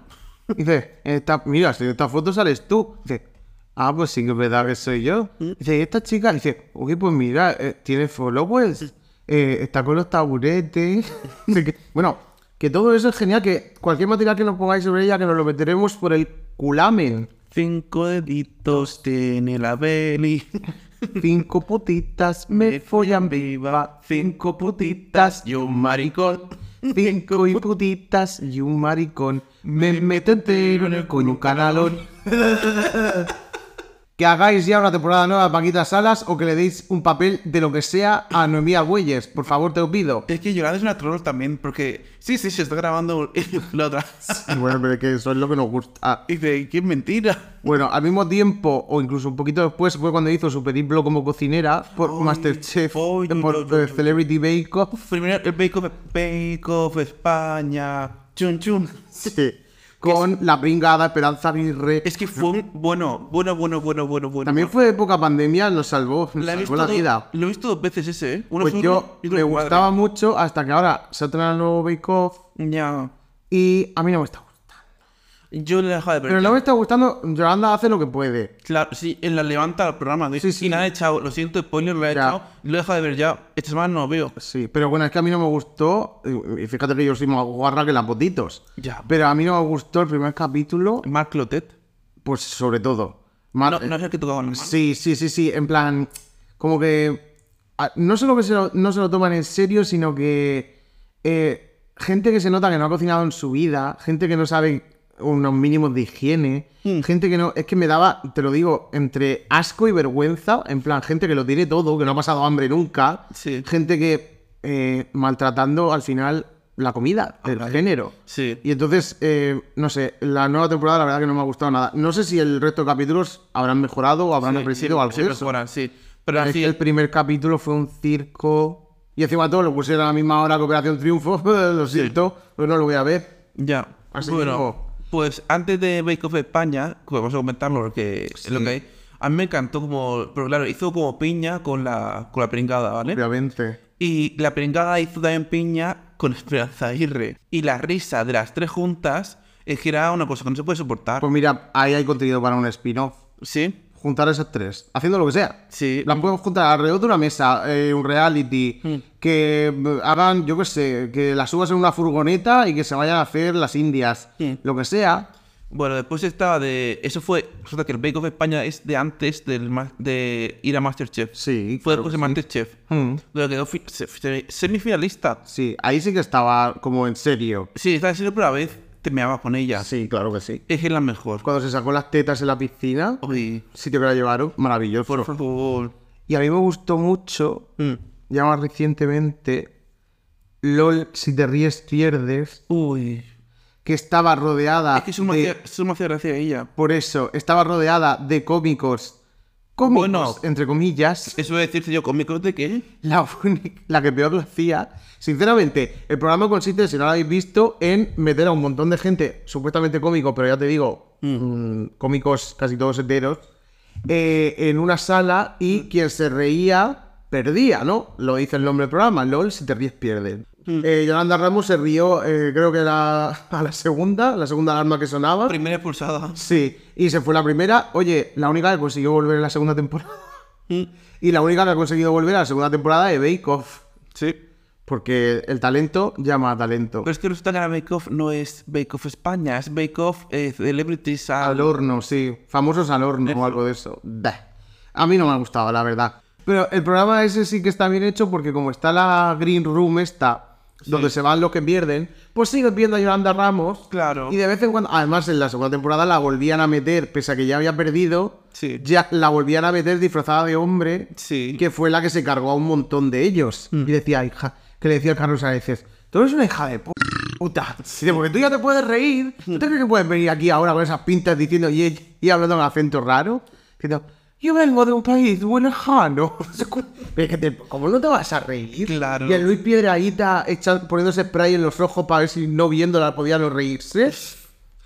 Dice, esta, mira, si esta foto sales tú. Dice, ah, pues sí que es verdad que soy yo. Dice, ¿y esta chica? Dice, uy, pues mira, eh, tiene followers, eh, está con los taburetes. Dice bueno, que todo eso es genial, que cualquier material que nos pongáis sobre ella, que nos lo meteremos por el culamen. cinco deditos tiene la Beli. Cinco putitas me follan viva, cinco putitas y un maricón. Cinco y putitas y un maricón. Me meto entero en el coño un canalón. Que hagáis ya una temporada nueva de Paquita Salas o que le deis un papel de lo que sea a Noemí Argüelles. Por favor, te lo pido. Es que Yolanda es una troll también, porque sí, sí, se está grabando la otra. Y bueno, pero es que eso es lo que nos gusta. Dice, que es mentira. Bueno, al mismo tiempo, o incluso un poquito después, fue cuando hizo su periplo como cocinera por Masterchef, ay, por eh, Celebrity Bake Off. Primero el Bake Off, Bake Off España. Chun chun. Sí. Con la pringada Esperanza Aguirre. Es que fue un bueno, bueno, bueno, bueno, bueno, bueno. También fue época pandemia, nos salvó, nos La salvó visto la do- vida. Lo he visto dos veces ese, ¿eh? Uno Pues yo otro me gustaba mucho hasta que ahora se ha estrenado el nuevo Bake Off Ya. y a mí no me está gustando. Yo le he dejado de ver. Pero no me está gustando, Yolanda hace lo que puede. Claro, sí, en la levanta el programa. de- Sí, sí. Y la han echado, lo siento, spoiler, lo he Ya. echado. Lo he dejado de ver ya. Esta semana no lo veo. Sí, pero bueno, es que a mí no me gustó, y fíjate que yo soy más guarra que las botitos. Ya. Pero a mí no me gustó el primer capítulo, Mark Clotet. pues sobre todo. No, no es el que tocaba mano. Sí, sí, sí, sí, en plan, como que ah, no solo que se lo- no se lo toman en serio, sino que eh, gente que se nota que no ha cocinado en su vida, gente que no sabe unos mínimos de higiene. Hmm. Gente que no. Es que me daba, te lo digo, entre asco y vergüenza. En plan, gente que lo tiene todo, que no ha pasado hambre nunca. Sí. Gente que eh, maltratando al final la comida, el género. Sí. Y entonces, eh, no sé, la nueva temporada la verdad que no me ha gustado nada. No sé si el resto de capítulos habrán mejorado o habrán Sí, aprendido algo sí mejoran, sí. Pero Es así, que el primer capítulo fue un circo. Y encima todo lo pusieron a la misma hora que Operación Triunfo. lo siento, pero no lo voy a ver. Ya. Así bueno. Pues antes de Bake Off España, vamos a comentarlo porque es lo que hay. A mí me encantó como, pero claro, hizo como piña con la, con la pringada, ¿vale? Obviamente. Y la pringada hizo también piña con Esperanza Aguirre. Y la risa de las tres juntas es que era una cosa que no se puede soportar. Pues mira, ahí hay contenido para un spin-off. Sí. Juntar esas tres, haciendo lo que sea. Sí. Las podemos juntar alrededor de una mesa, eh, un reality, Hmm. que hagan, yo qué sé, que las subas en una furgoneta y que se vayan a hacer las indias, lo que sea. Bueno, después estaba de. Eso fue. Resulta que el Bake Off España es de antes del, ma- de ir a Masterchef. Sí. Fue después de que sí. Masterchef. Mm. Donde quedó fi- se- se- semifinalista. Sí, ahí sí que estaba como en serio. Sí, estaba siendo por la vez. Te meabas con ella. Sí, claro que sí. Es que es la mejor. Cuando se sacó las tetas en la piscina, Uy, sitio que la llevaron, maravilloso. por favor. Y a mí me gustó mucho, Mm. ya más recientemente, LOL, si te ríes, pierdes, Uy. que estaba rodeada Es que eso me de- hacía- eso me hacía gracia a ella. Por eso, estaba rodeada de cómicos. Cómicos, Bueno. entre comillas. Eso de decirte yo, ¿cómicos de qué? La, única- la que peor lo hacía. Sinceramente, el programa consiste, si no lo habéis visto, en meter a un montón de gente supuestamente cómico, pero ya te digo, mm, cómicos casi todos enteros, eh, en una sala y quien se reía perdía, ¿no? Lo dice el nombre del programa, LOL, si te ríes pierdes. Eh, Yolanda Ramos se rió, eh, creo que era a la segunda, la segunda alarma que sonaba. Primera expulsada. Sí, y se fue la primera. Oye, la única que consiguió volver en la segunda temporada. y la única que ha conseguido volver a la segunda temporada de Bake Off. Sí. Porque el talento llama a talento. Pero es que resulta que la Bake Off no es Bake Off España, es Bake Off eh, Celebrities al- Al horno, sí. Famosos al horno o algo de eso. Bah. A mí no me ha gustado, la verdad. Pero el programa ese sí que está bien hecho porque como está la Green Room esta, donde se van los que pierden, pues sigues viendo a Yolanda Ramos. Claro. Y de vez en cuando, además en la segunda temporada la volvían a meter, pese a que ya había perdido, Sí. ya la volvían a meter disfrazada de hombre, Sí. que fue la que se cargó a un montón de ellos. Y decía, hija, que le decía Carlos a veces, tú eres una hija de pu- puta. Porque tú ya te puedes reír. ¿No te crees que puedes venir aquí ahora con esas pintas diciendo y, y hablando con acento raro? Diciendo, yo vengo de un país lejano. ¿Cómo no te vas a reír? Claro. Y el Luis Piedraíta poniéndose spray en los ojos para ver si no viéndola podía no reírse.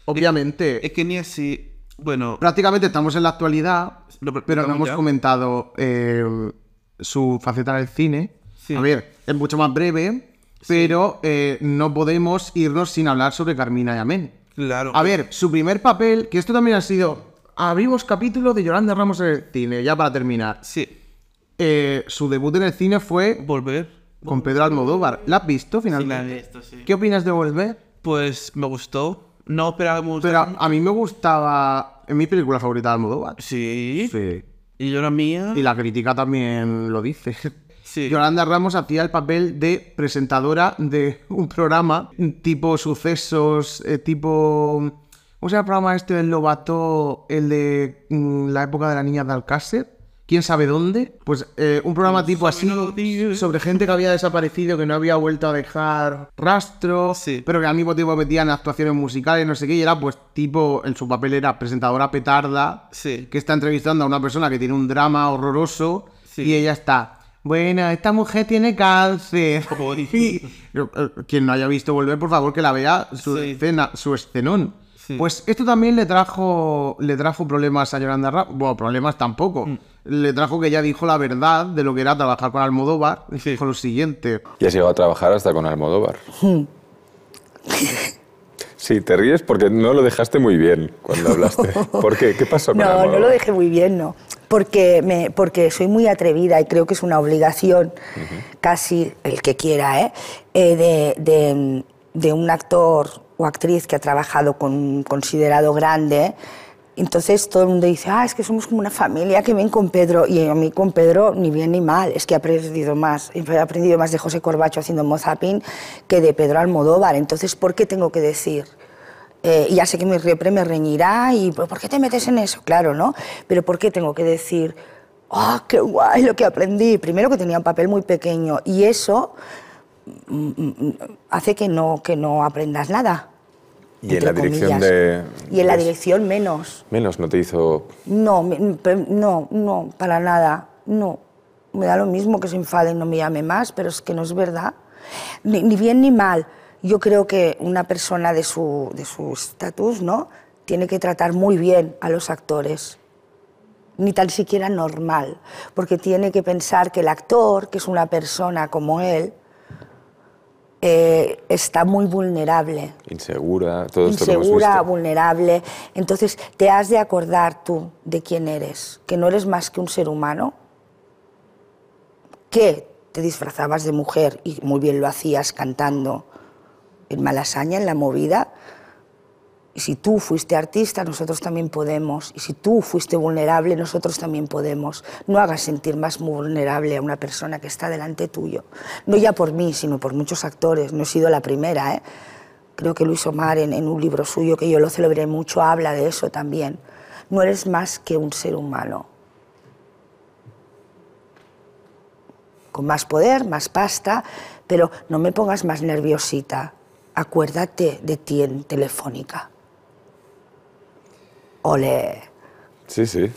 Obviamente. Es que ni así. Bueno, Prácticamente estamos en la actualidad, pero no hemos ya. comentado eh, su faceta del cine. Sí. A ver, es mucho más breve, pero eh, no podemos irnos sin hablar sobre Carmina y Amén. claro. A ver, su primer papel, que esto también ha sido... Abrimos capítulo de Yolanda Ramos en el cine, ya para terminar. Sí. Eh, su debut en el cine fue Volver. con Pedro Almodóvar. ¿La has visto Sí, la he finalmente? visto, sí. ¿Qué opinas de Volver? Pues me gustó. No esperábamos. Pero a, a mí me gustaba... Es mi película favorita de Almodóvar. Sí. Sí. Y yo la mía. Y la crítica también lo dice. Sí. Yolanda Ramos hacía el papel de presentadora de un programa tipo sucesos, eh, tipo... ¿Cómo se llama el programa este del Lobato? El de mm, la época de la niña de Alcácer. ¿Quién sabe dónde? Pues eh, un programa tipo así sobre gente que había desaparecido, que no había vuelto a dejar rastro, Sí. pero que al mismo tiempo metían actuaciones musicales, no sé qué, y era pues tipo, en su papel era presentadora petarda, Sí. que está entrevistando a una persona que tiene un drama horroroso Sí. y ella está, bueno, esta mujer tiene cáncer. Y, eh, quien no haya visto volver, por favor, que la vea su Sí. escena, su escenón. Sí. Pues esto también le trajo, le trajo problemas a Yolanda Ramos. Bueno, problemas tampoco. Mm. Le trajo que ella dijo la verdad de lo que era trabajar con Almodóvar. Y Sí. dijo lo siguiente. Y has llegado a trabajar hasta con Almodóvar. Sí, te ríes porque no lo dejaste muy bien cuando hablaste. ¿Por qué? ¿Qué pasó con No, Almodóvar? no lo dejé muy bien, no. Porque, me, porque soy muy atrevida y creo que es una obligación, casi el que quiera, ¿eh? Eh, de, de- de un actor o actriz que ha trabajado con un considerado grande. Entonces todo el mundo dice, ah, es que somos como una familia que ven con Pedro. Y a mí con Pedro ni bien ni mal, es que he aprendido más, he aprendido más de José Corbacho haciendo Mozapin que de Pedro Almodóvar. Entonces, ¿por qué tengo que decir? Eh, y ya sé que mi repre me reñirá y "¿Pero ¿por qué te metes en eso? Claro, ¿no? Pero ¿por qué tengo que decir, ¡ah, qué guay lo que aprendí! Primero que tenía un papel muy pequeño y eso mm, mm, hace que no, que no aprendas nada. Y en la dirección comillas. de... Y en la dirección menos. Menos, no te hizo... No, no, no, para nada, no. Me da lo mismo que se enfade y no me llame más, pero es que no es verdad. Ni, ni bien ni mal. Yo creo que una persona de su de su estatus, ¿no? Tiene que tratar muy bien a los actores. Ni tan siquiera normal, porque tiene que pensar que el actor, que es una persona como él, eh, está muy vulnerable Insegura, todo esto que hemos insegura, visto. vulnerable. Entonces te has de acordar tú de quién eres, que no eres más que un ser humano, que te disfrazabas de mujer y muy bien lo hacías cantando en Malasaña, en la movida. Y si tú fuiste artista, nosotros también podemos. Y si tú fuiste vulnerable, nosotros también podemos. No hagas sentir más vulnerable a una persona que está delante tuyo. No ya por mí, sino por muchos actores. No he sido la primera, ¿eh? Creo que Luis Omar, en, en un libro suyo, que yo lo celebré mucho, habla de eso también. No eres más que un ser humano. Con más poder, más pasta, pero no me pongas más nerviosita. Acuérdate de ti en Telefónica. Ole. Sí, sí.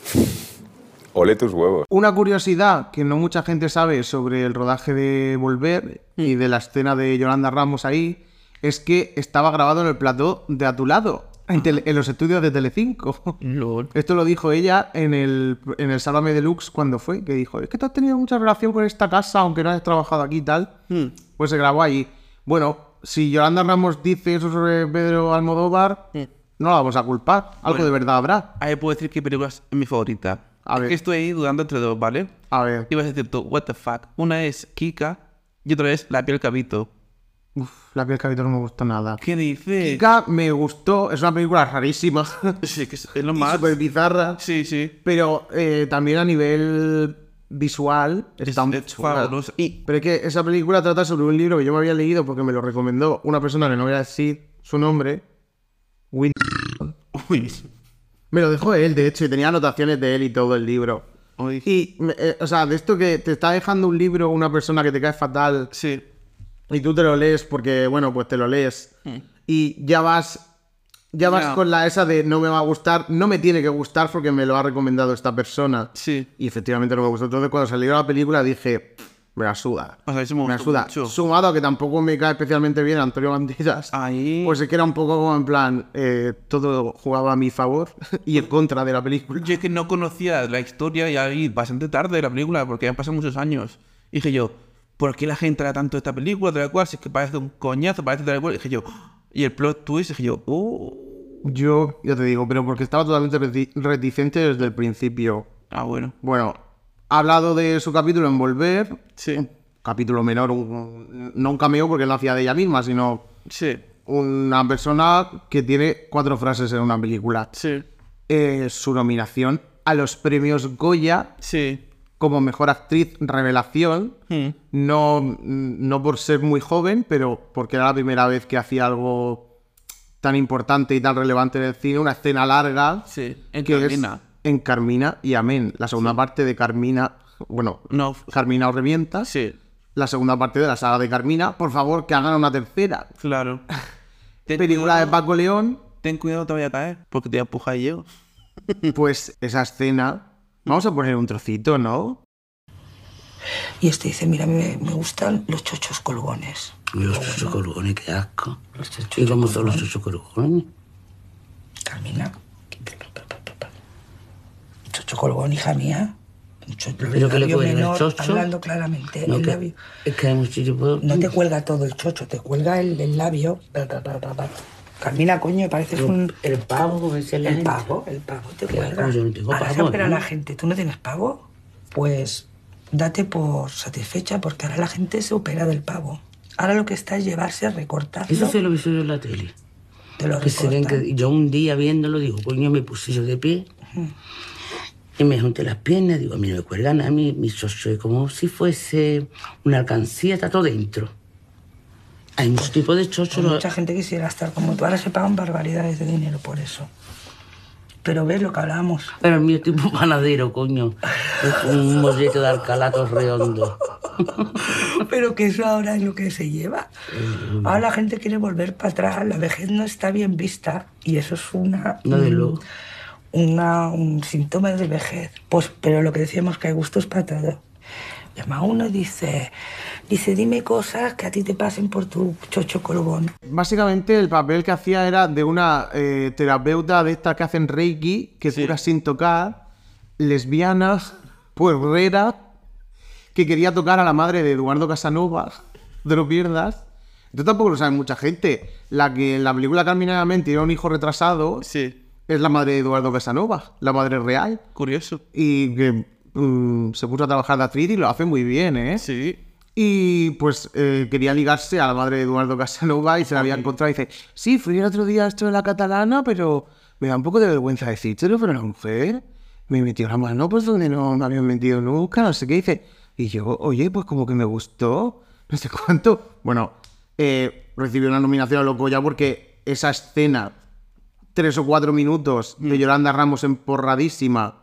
Ole tus huevos. Una curiosidad que no mucha gente sabe sobre el rodaje de Volver y de la escena de Yolanda Ramos ahí es que estaba grabado en el plató de a tu lado, en, tele- en los estudios de Telecinco. Esto lo dijo ella en el, en el Sálvame Deluxe cuando fue, que dijo, es que tú has tenido mucha relación con esta casa, aunque no hayas trabajado aquí y tal. Pues se grabó allí. Bueno, si Yolanda Ramos dice eso sobre Pedro Almodóvar, no la vamos a culpar. Algo Bueno. de verdad habrá. Ahí puedo decir que película es mi favorita. A Es ver. que estoy ahí dudando entre dos, ¿vale? A ver. Ibas a decir tú, what the fuck. Una es Kika y otra es La piel cabito. Uf, la piel cabito no me gustó nada. ¿Qué dices? Kika me gustó, es una película rarísima. Sí, que es es lo y más. súper bizarra. Sí, sí. Pero eh, también a nivel visual está es chula. fabulosa. Y Pero es que esa película trata sobre un libro que yo me había leído porque me lo recomendó una persona que no voy a decir su nombre. Win- Uy. Me lo dejó él, de hecho, y tenía anotaciones de él y todo el libro. Uy. Y, eh, o sea, de esto que te está dejando un libro una persona que te cae fatal Sí. y tú te lo lees porque, bueno, pues te lo lees y ya vas, ya vas con la esa de no me va a gustar, no me tiene que gustar porque me lo ha recomendado esta persona. Sí. Y efectivamente no me gustó. Entonces cuando salió la película dije, me la suda. O sea, me Me la suda. mucho. Sumado a que tampoco me cae especialmente bien Antonio Banderas. Ahí. Pues es que era un poco como en plan, eh, todo jugaba a mi favor y en contra de la película. Yo es que no conocía la historia y ahí bastante tarde de la película, porque han pasado muchos años. Y dije yo, ¿por qué la gente habla tanto esta película? Tal cual, si es que parece un coñazo, parece tal cual. Y dije yo, y el plot twist, dije yo, oh. Yo, ya te digo, pero porque estaba totalmente reti- reticente desde el principio. Ah, bueno. Bueno, ha hablado de su capítulo en Volver. Sí. Un capítulo menor, un- no un cameo porque no hacía de ella misma, sino Sí. una persona que tiene cuatro frases en una película. Sí. Eh, su nominación a los premios Goya Sí. Como mejor actriz revelación. Hmm. No, no por ser muy joven, pero porque era la primera vez que hacía algo tan importante y tan relevante en el cine, una escena larga. Sí. En que es Carmina. en Carmina y Amén. La segunda parte de Carmina, bueno, No. Carmina o revienta. Sí. La segunda parte de la saga de Carmina. Por favor, que hagan una tercera. Claro. Película de Paco León. Ten cuidado, te voy a caer, porque te voy a empujar yo. Pues esa escena. Vamos a poner un trocito, ¿no? Y este dice, mira, me, me gustan los chochos colgones. Los chochos colgones, qué asco. ¿Y cómo son los chochos colgones? Carmina. Chocho colgón, hija mía. Un chocho, ¿Pero qué le cuelga, el chocho? Hablando claramente. No, el que- labio. es que hay mucho tipo... No te cuelga todo el chocho, te cuelga el, el labio. Carmina, coño, pareces un... El pavo, la El gente. pavo, el pavo te cuelga. yo no tengo Ahora se pavo, opera ¿no? la gente, ¿tú no tienes pavo? Pues date por satisfecha porque ahora la gente se opera del pavo. Ahora lo que está es llevarse a recortarlo. Eso se lo vi yo en la tele. Te lo Que se ven recortan. que yo un día viéndolo digo, coño, me puse yo de pie y me junté las piernas, digo, a mí no me cuelgan a mí, mi socio es como si fuese una alcancía, está todo dentro. Hay muchos tipos de chochos. Mucha gente quisiera estar como tú. Ahora se pagan barbaridades de dinero por eso. Pero ves lo que hablamos. Pero el mío es tipo panadero, coño. Un mollete de alcalatos redondo. Pero que eso ahora es lo que se lleva. Ahora la gente quiere volver para atrás. La vejez no está bien vista. Y eso es una. No, de luego. una, un síntoma de vejez. Pues, pero lo que decíamos que hay gustos para todo. Llama uno y dice, dice, dime cosas que a ti te pasen por tu chocho colbón. Básicamente el papel que hacía era de una eh, terapeuta de estas que hacen Reiki, que cura sin tocar, lesbiana, puerrera, que quería tocar a la madre de Eduardo Casanova, de lo pierdas. Esto tampoco lo sabe mucha gente. La que en la película Carmina Mente tiene un hijo retrasado es la madre de Eduardo Casanova, la madre real. Curioso. Y que mm, se puso a trabajar de actriz y lo hace muy bien, ¿eh? Sí. Y pues eh, quería ligarse a la madre de Eduardo Casanova y se la había encontrado y dice, sí, fui el otro día a esto de la catalana, pero me da un poco de vergüenza decírselo, pero la mujer me metió la mano pues donde no me habían metido nunca, no sé qué, dice. Y yo, oye, pues como que me gustó, no sé cuánto. Bueno, eh, recibió una nominación a Loco ya porque esa escena, tres o cuatro minutos de Yolanda Ramos emporradísima,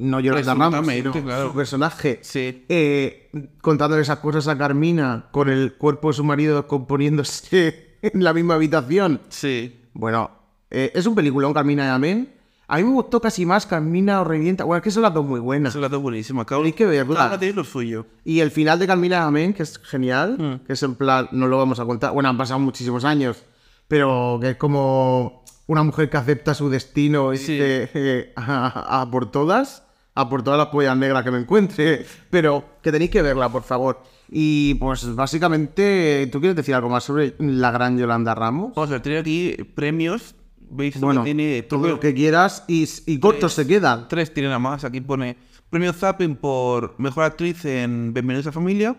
no Yolanda Ramos, claro. su personaje, Sí. eh, contándole esas cosas a Carmina con el cuerpo de su marido descomponiéndose en la misma habitación. Sí. Bueno, eh, es un peliculón, Carmina y Amén. A mí me gustó casi más Carmina o Revienta. Bueno, es que son las dos muy buenas. Son las dos buenísimas. Cada Tenéis que verla. cada lo suyo. Y el final de Carmina y Amén, que es genial, Mm. que es en plan, no lo vamos a contar. Bueno, han pasado muchísimos años, pero que es como una mujer que acepta su destino y Sí. dice eh, a, a por todas, a por todas las pollas negras que me encuentre. Pero que tenéis que verla, por favor. Y pues básicamente, ¿tú quieres decir algo más sobre la gran Yolanda Ramos? Vamos a ver, tiene aquí premios. Veis Bueno, que tiene todo lo que quieras y, y cortos se quedan. Tres tiene nada más. Aquí pone premio Zapping por mejor actriz en Bienvenidos a Familia.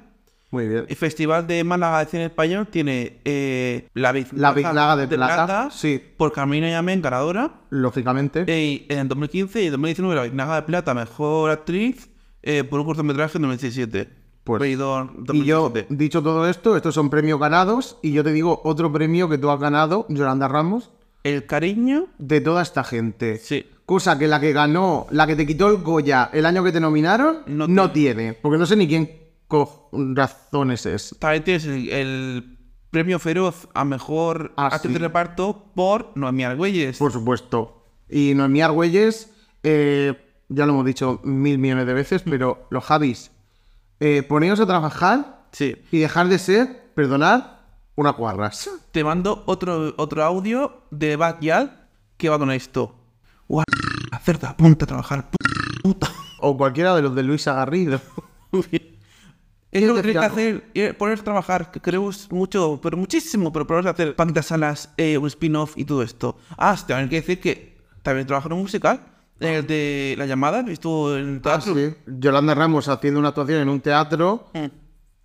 Muy bien. El Festival de Málaga de Cine Español tiene eh, la Biznaga, La Biznaga de Plata, sí. por Carmina Yamén, ganadora. Lógicamente. Y en 2015 y 2019 la Biznaga de Plata, mejor actriz eh, por un cortometraje en 2017. Pues, Y yo, 2017. dicho todo esto, estos son premios ganados. Y yo te digo otro premio que tú has ganado, Yolanda Ramos, El cariño de toda esta gente. Sí. Cosa que la que ganó, la que te quitó el Goya el año que te nominaron, no, tiene. Porque no sé ni quién razones es. También tienes el, el premio Feroz a mejor Ah, actriz sí. de reparto por Noemí Argüelles. Por supuesto. Y Noemí Argüelles, eh, ya lo hemos dicho mil millones de veces, pero los Javis, eh, poneos a trabajar Sí. y dejar de ser, perdonad, una cuarras. Te mando otro, otro audio de Backyard que va con esto. Guau, cerda, ponte a trabajar, puta. O cualquiera de los de Luisa Garrido. Es lo que tienes que hacer, ir- ponerse a trabajar, que queremos mucho, pero muchísimo, pero ponerse a hacer Paquitas Salas, eh, un spin-off y todo esto. Ah, sí, también hay que decir que también trabaja en un musical, en el de La Llamada, estuvo en el teatro. Ah, Sí. Yolanda Ramos haciendo una actuación en un teatro,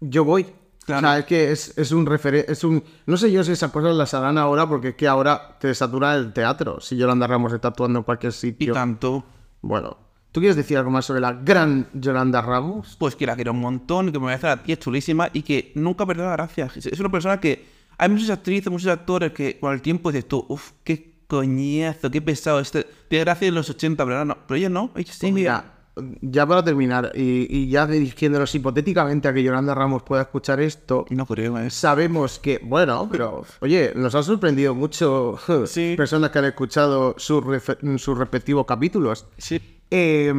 yo voy. O sea, es que es, es un referente, es un... No sé yo si esas cosas las harán ahora, porque es que ahora te satura el teatro, si Yolanda Ramos está actuando en cualquier sitio. Y tanto. Bueno, ¿tú quieres decir algo más sobre la gran Yolanda Ramos? Pues que la quiero un montón, que me parece la tía chulísima y que nunca perderá la gracia. Es- una persona que... Hay muchas actrices, muchos actores que con el tiempo dices tú, uff, qué coñazo, qué pesado. Este tiene gracia en los 80, pero no. Pero ella no, ella sí, mira. Ya para terminar, y, y ya dirigiéndonos hipotéticamente a que Yolanda Ramos pueda escuchar esto, No creo, ¿eh? sabemos que, bueno, pero, oye, nos ha sorprendido mucho personas que han escuchado sus, sus respectivos capítulos. Sí. Eh,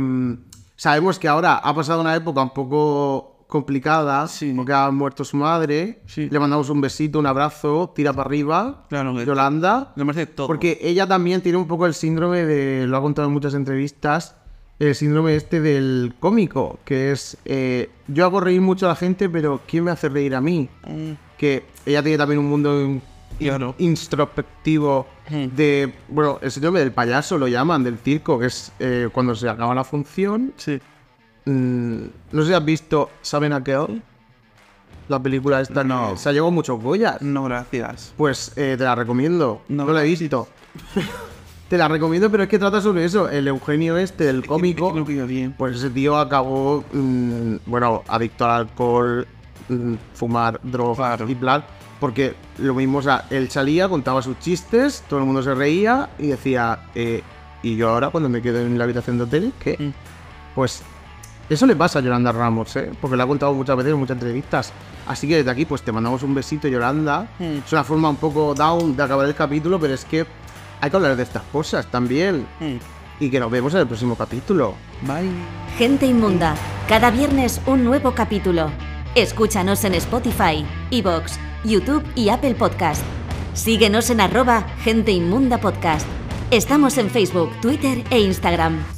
sabemos que ahora ha pasado una época un poco complicada, porque ha muerto su madre. Le mandamos un besito, un abrazo, tira para arriba. Claro, Yolanda. Merece todo. Porque ella también tiene un poco el síndrome de, lo ha contado en muchas entrevistas, el síndrome este del cómico, que es, eh, yo hago reír mucho a la gente, pero ¿quién me hace reír a mí? Mm. Que ella tiene también un mundo introspectivo de, bueno, el síndrome del payaso lo llaman, del circo, que es eh, cuando se acaba la función. Sí. Mm, no sé si has visto ¿Saben a qué? La película esta No. que se ha llevado muchos Goyas. No, gracias. Pues eh, te la recomiendo. No, No, la he visto. te la recomiendo, pero es que trata sobre eso. El Eugenio este, el cómico. Creo que iba bien. Pues ese tío acabó, mm, bueno, adicto al alcohol, mm, fumar, drogas y plan. Porque lo mismo, o sea, él salía, contaba sus chistes, todo el mundo se reía y decía, eh, ¿y yo ahora cuando me quedo en la habitación de hotel? ¿Qué? Mm. Pues eso le pasa a Yolanda Ramos, ¿eh? Porque lo ha contado muchas veces en muchas entrevistas. Así que desde aquí, pues te mandamos un besito, Yolanda. Mm. Es una forma un poco down de acabar el capítulo, pero es que hay que hablar de estas cosas también. Y que nos vemos en el próximo capítulo. Bye. Gente Inmunda. Cada viernes un nuevo capítulo. Escúchanos en Spotify, Evox, YouTube y Apple Podcast. Síguenos en arroba Gente Inmunda Podcast. Estamos en Facebook, Twitter e Instagram.